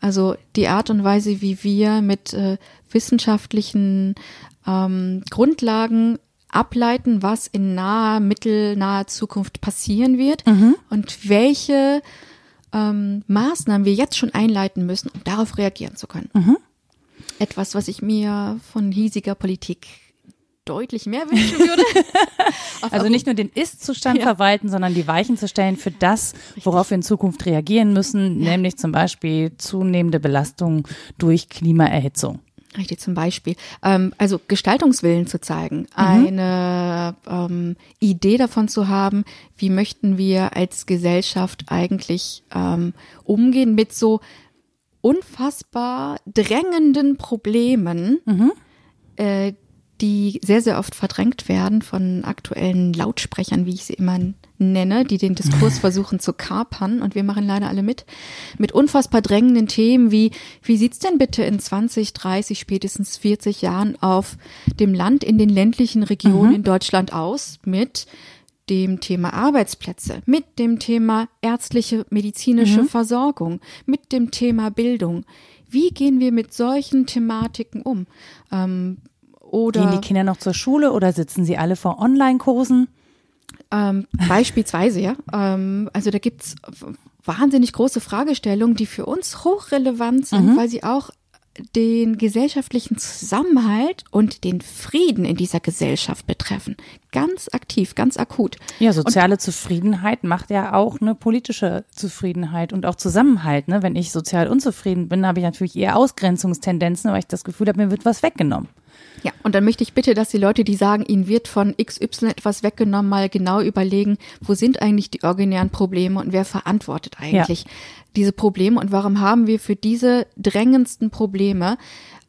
Also die Art und Weise, wie wir mit äh, wissenschaftlichen ähm, Grundlagen ableiten, was in naher, mittelnaher Zukunft passieren wird mhm. und welche ähm, Maßnahmen wir jetzt schon einleiten müssen, um darauf reagieren zu können. Mhm. Etwas, was ich mir von hiesiger Politik deutlich mehr wünschen würde. [laughs] also nicht nur den Ist-Zustand ja. verwalten, sondern die Weichen zu stellen für das, worauf wir in Zukunft reagieren müssen, ja. nämlich zum Beispiel zunehmende Belastung durch Klimaerhitzung. Richtig, zum Beispiel. Ähm, also Gestaltungswillen zu zeigen, mhm. eine ähm, Idee davon zu haben, wie möchten wir als Gesellschaft eigentlich ähm, umgehen mit so unfassbar drängenden Problemen, mhm. äh, die sehr, sehr oft verdrängt werden von aktuellen Lautsprechern, wie ich sie immer nenne, die den Diskurs [laughs] versuchen zu kapern und wir machen leider alle mit, mit unfassbar drängenden Themen wie, wie sieht's denn bitte in 20, 30, spätestens 40 Jahren auf dem Land in den ländlichen Regionen mhm. in Deutschland aus mit dem Thema Arbeitsplätze, mit dem Thema ärztliche, medizinische mhm. Versorgung, mit dem Thema Bildung. Wie gehen wir mit solchen Thematiken um? Ähm, oder Gehen die Kinder noch zur Schule oder sitzen sie alle vor Online-Kursen? Ähm, beispielsweise, ja. Ähm, also da gibt's wahnsinnig große Fragestellungen, die für uns hochrelevant sind, mhm. weil sie auch den gesellschaftlichen Zusammenhalt und den Frieden in dieser Gesellschaft betreffen. Ganz aktiv, ganz akut. Ja, soziale und, Zufriedenheit macht ja auch eine politische Zufriedenheit und auch Zusammenhalt. Ne? Wenn ich sozial unzufrieden bin, habe ich natürlich eher Ausgrenzungstendenzen, weil ich das Gefühl habe, mir wird was weggenommen. Ja, und dann möchte ich bitte, dass die Leute, die sagen, ihnen wird von XY etwas weggenommen, mal genau überlegen, wo sind eigentlich die originären Probleme und wer verantwortet eigentlich ja. diese Probleme und warum haben wir für diese drängendsten Probleme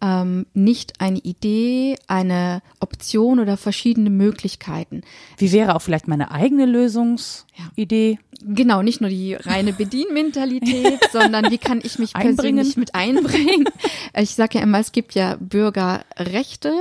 ähm, nicht eine Idee, eine Option oder verschiedene Möglichkeiten. Wie wäre auch vielleicht meine eigene Lösungsidee? Ja. Genau, nicht nur die reine Bedienmentalität, [laughs] sondern wie kann ich mich persönlich mit einbringen? Ich sage ja immer, es gibt ja Bürgerrechte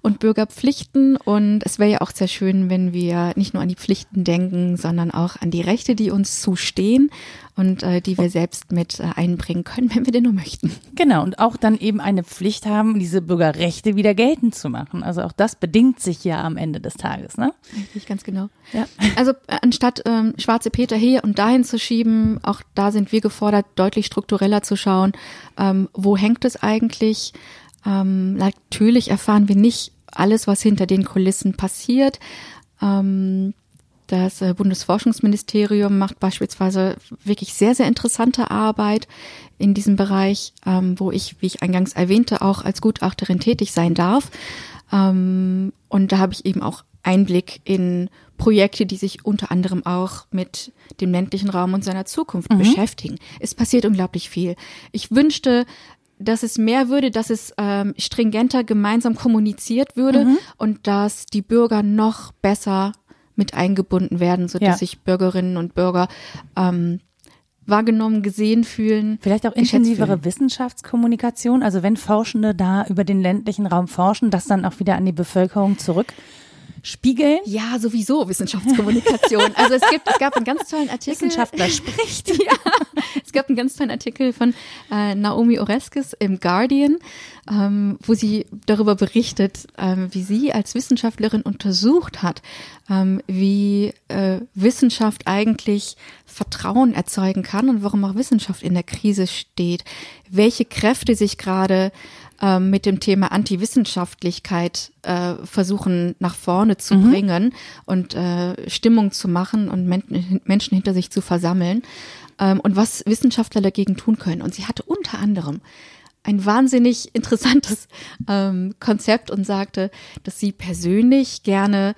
und Bürgerpflichten und es wäre ja auch sehr schön, wenn wir nicht nur an die Pflichten denken, sondern auch an die Rechte, die uns zustehen und äh, die wir selbst mit äh, einbringen können, wenn wir denn nur möchten. Genau, und auch dann eben eine Pflicht haben, diese Bürgerrechte wieder geltend zu machen. Also auch das bedingt sich ja am Ende des Tages, ne? Richtig, ganz genau. Ja. Also äh, anstatt ähm, schwarze Peter hier und dahin zu schieben, auch da sind wir gefordert, deutlich struktureller zu schauen, ähm, wo hängt es eigentlich? Ähm, natürlich erfahren wir nicht alles, was hinter den Kulissen passiert. Ähm, das äh, Bundesforschungsministerium macht beispielsweise wirklich sehr, sehr interessante Arbeit in diesem Bereich, ähm, wo ich, wie ich eingangs erwähnte, auch als Gutachterin tätig sein darf. Ähm, und da habe ich eben auch Einblick in Projekte, die sich unter anderem auch mit dem ländlichen Raum und seiner Zukunft mhm. beschäftigen. Es passiert unglaublich viel. Ich wünschte, dass es mehr würde, dass es ähm, stringenter gemeinsam kommuniziert würde mhm. und dass die Bürger noch besser mit eingebunden werden, sodass ja. sich Bürgerinnen und Bürger ähm, wahrgenommen, gesehen fühlen. Vielleicht auch intensivere Wissenschaftskommunikation, also wenn Forschende da über den ländlichen Raum forschen, das dann auch wieder an die Bevölkerung zurück spiegeln? Ja, sowieso Wissenschaftskommunikation. [laughs] Also es gibt, es gab einen ganz tollen Artikel. Wissenschaftler [laughs] spricht. ja, es gab einen ganz tollen Artikel von äh, Naomi Oreskes im Guardian, ähm, wo sie darüber berichtet, ähm, wie sie als Wissenschaftlerin untersucht hat, ähm, wie äh, Wissenschaft eigentlich Vertrauen erzeugen kann und warum auch Wissenschaft in der Krise steht, welche Kräfte sich gerade ähm, mit dem Thema Antiwissenschaftlichkeit äh, versuchen nach vorne zu mhm. bringen und äh, Stimmung zu machen und Men Menschen hinter sich zu versammeln ähm, und was Wissenschaftler dagegen tun können. Und sie hatte unter anderem ein wahnsinnig [laughs] interessantes ähm, Konzept und sagte, dass sie persönlich gerne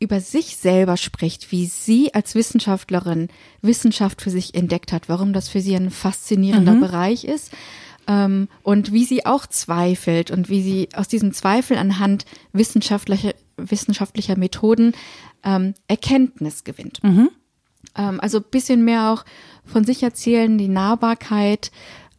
über sich selber spricht, wie sie als Wissenschaftlerin Wissenschaft für sich entdeckt hat, warum das für sie ein faszinierender mhm. Bereich ist ähm, und wie sie auch zweifelt und wie sie aus diesem Zweifel anhand wissenschaftlicher, wissenschaftlicher Methoden ähm, Erkenntnis gewinnt. Mhm. Ähm, also bisschen mehr auch von sich erzählen, die Nahbarkeit,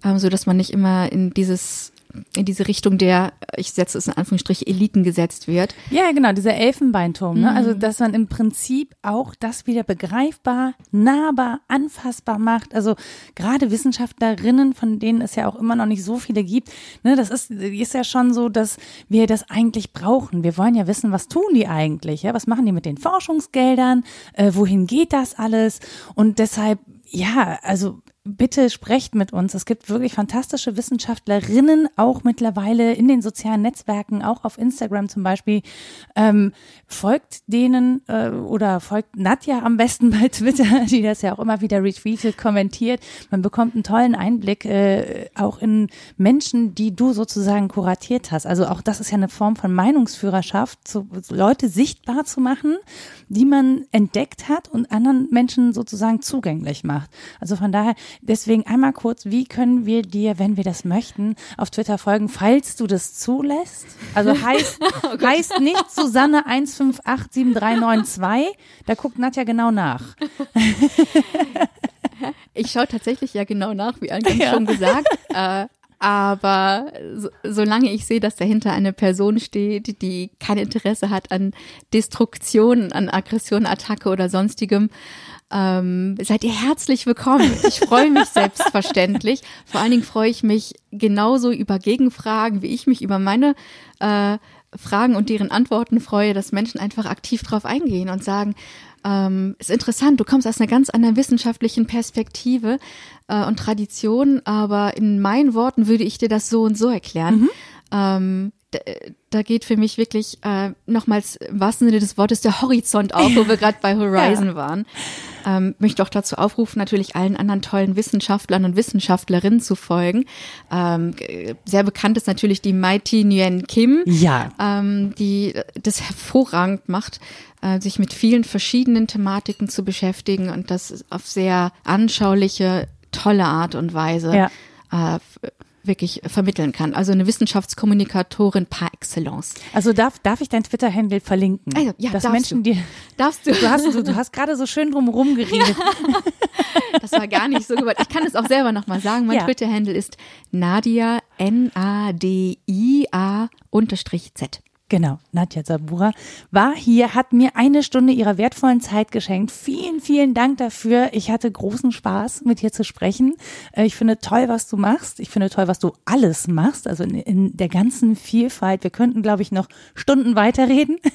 ähm, so dass man nicht immer in dieses in diese Richtung der, ich setze es in Anführungsstriche, Eliten gesetzt wird. Ja, genau, dieser Elfenbeinturm. Ne? Also, mhm. dass man im Prinzip auch das wieder begreifbar, nahbar, anfassbar macht. Also gerade Wissenschaftlerinnen, von denen es ja auch immer noch nicht so viele gibt, ne, das ist, ist ja schon so, dass wir das eigentlich brauchen. Wir wollen ja wissen, was tun die eigentlich? Ja? Was machen die mit den Forschungsgeldern? Äh, wohin geht das alles? Und deshalb ja, also bitte sprecht mit uns. Es gibt wirklich fantastische Wissenschaftlerinnen, auch mittlerweile in den sozialen Netzwerken, auch auf Instagram zum Beispiel. Ähm, folgt denen äh, oder folgt Nadja am besten bei [laughs] Twitter, die das ja auch immer wieder retweetet, kommentiert. Man bekommt einen tollen Einblick äh, auch in Menschen, die du sozusagen kuratiert hast. Also auch das ist ja eine Form von Meinungsführerschaft, so Leute sichtbar zu machen, die man entdeckt hat und anderen Menschen sozusagen zugänglich macht. Also von daher Deswegen einmal kurz, wie können wir dir, wenn wir das möchten, auf Twitter folgen, falls du das zulässt? Also heißt, [laughs] oh heißt nicht Susanne 1587392, da guckt Nadja genau nach. [laughs] ich schaue tatsächlich ja genau nach, wie eingangs ja. schon gesagt. Äh, aber so, solange ich sehe, dass dahinter eine Person steht, die kein Interesse hat an Destruktion, an Aggression, Attacke oder sonstigem, ähm, seid ihr herzlich willkommen. Ich freue mich [laughs] selbstverständlich. Vor allen Dingen freue ich mich genauso über Gegenfragen, wie ich mich über meine äh, Fragen und deren Antworten freue, dass Menschen einfach aktiv drauf eingehen und sagen, ähm, ist interessant, du kommst aus einer ganz anderen wissenschaftlichen Perspektive äh, und Tradition, aber in meinen Worten würde ich dir das so und so erklären. Mhm. Ähm, da geht für mich wirklich äh, nochmals im wahrsten Sinne des Wortes der Horizont auf, wo wir [laughs] gerade bei Horizon ja. waren. Ähm, möchte auch dazu aufrufen, natürlich allen anderen tollen Wissenschaftlern und Wissenschaftlerinnen zu folgen. Ähm, sehr bekannt ist natürlich die Mighty Nguyen Kim, ja. ähm, die das hervorragend macht, äh, sich mit vielen verschiedenen Thematiken zu beschäftigen und das auf sehr anschauliche, tolle Art und Weise ja. äh, wirklich vermitteln kann. Also eine Wissenschaftskommunikatorin par excellence. Also darf, darf ich dein Twitter-Handle verlinken? Also, ja, dass Menschen du. dir. Darfst du. Du hast, du, du hast gerade so schön drumherum geredet. [laughs] das war gar nicht so gut. Ich kann es auch selber nochmal sagen. Mein ja. Twitter-Handle ist Nadia, N-A-D-I-A unterstrich Z. Genau, Nadja Zabura war hier, hat mir eine Stunde ihrer wertvollen Zeit geschenkt. Vielen, vielen Dank dafür. Ich hatte großen Spaß, mit dir zu sprechen. Äh, ich finde toll, was du machst. Ich finde toll, was du alles machst, also in, in der ganzen Vielfalt. Wir könnten, glaube ich, noch Stunden weiterreden. [laughs]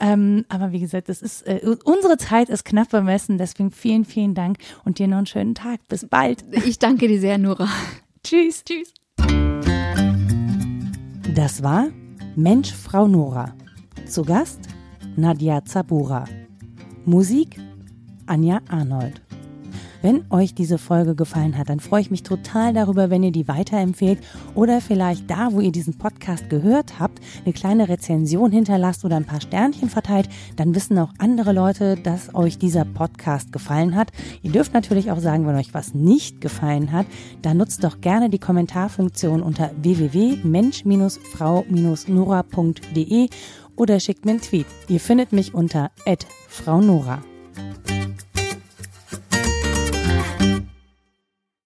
Ähm, aber wie gesagt, das ist äh, unsere Zeit ist knapp bemessen, deswegen vielen, vielen Dank und dir noch einen schönen Tag. Bis bald. Ich danke dir sehr, Nora. [laughs] Tschüss. Tschüss. Das war Mensch, Frau Nora. Zu Gast Nadja Zabura. Musik Anja Arnold. Wenn euch diese Folge gefallen hat, dann freue ich mich total darüber, wenn ihr die weiterempfehlt oder vielleicht da, wo ihr diesen Podcast gehört habt, eine kleine Rezension hinterlasst oder ein paar Sternchen verteilt. Dann wissen auch andere Leute, dass euch dieser Podcast gefallen hat. Ihr dürft natürlich auch sagen, wenn euch was nicht gefallen hat, dann nutzt doch gerne die Kommentarfunktion unter www.mensch-frau-nora.de oder schickt mir einen Tweet. Ihr findet mich unter Frau Nora.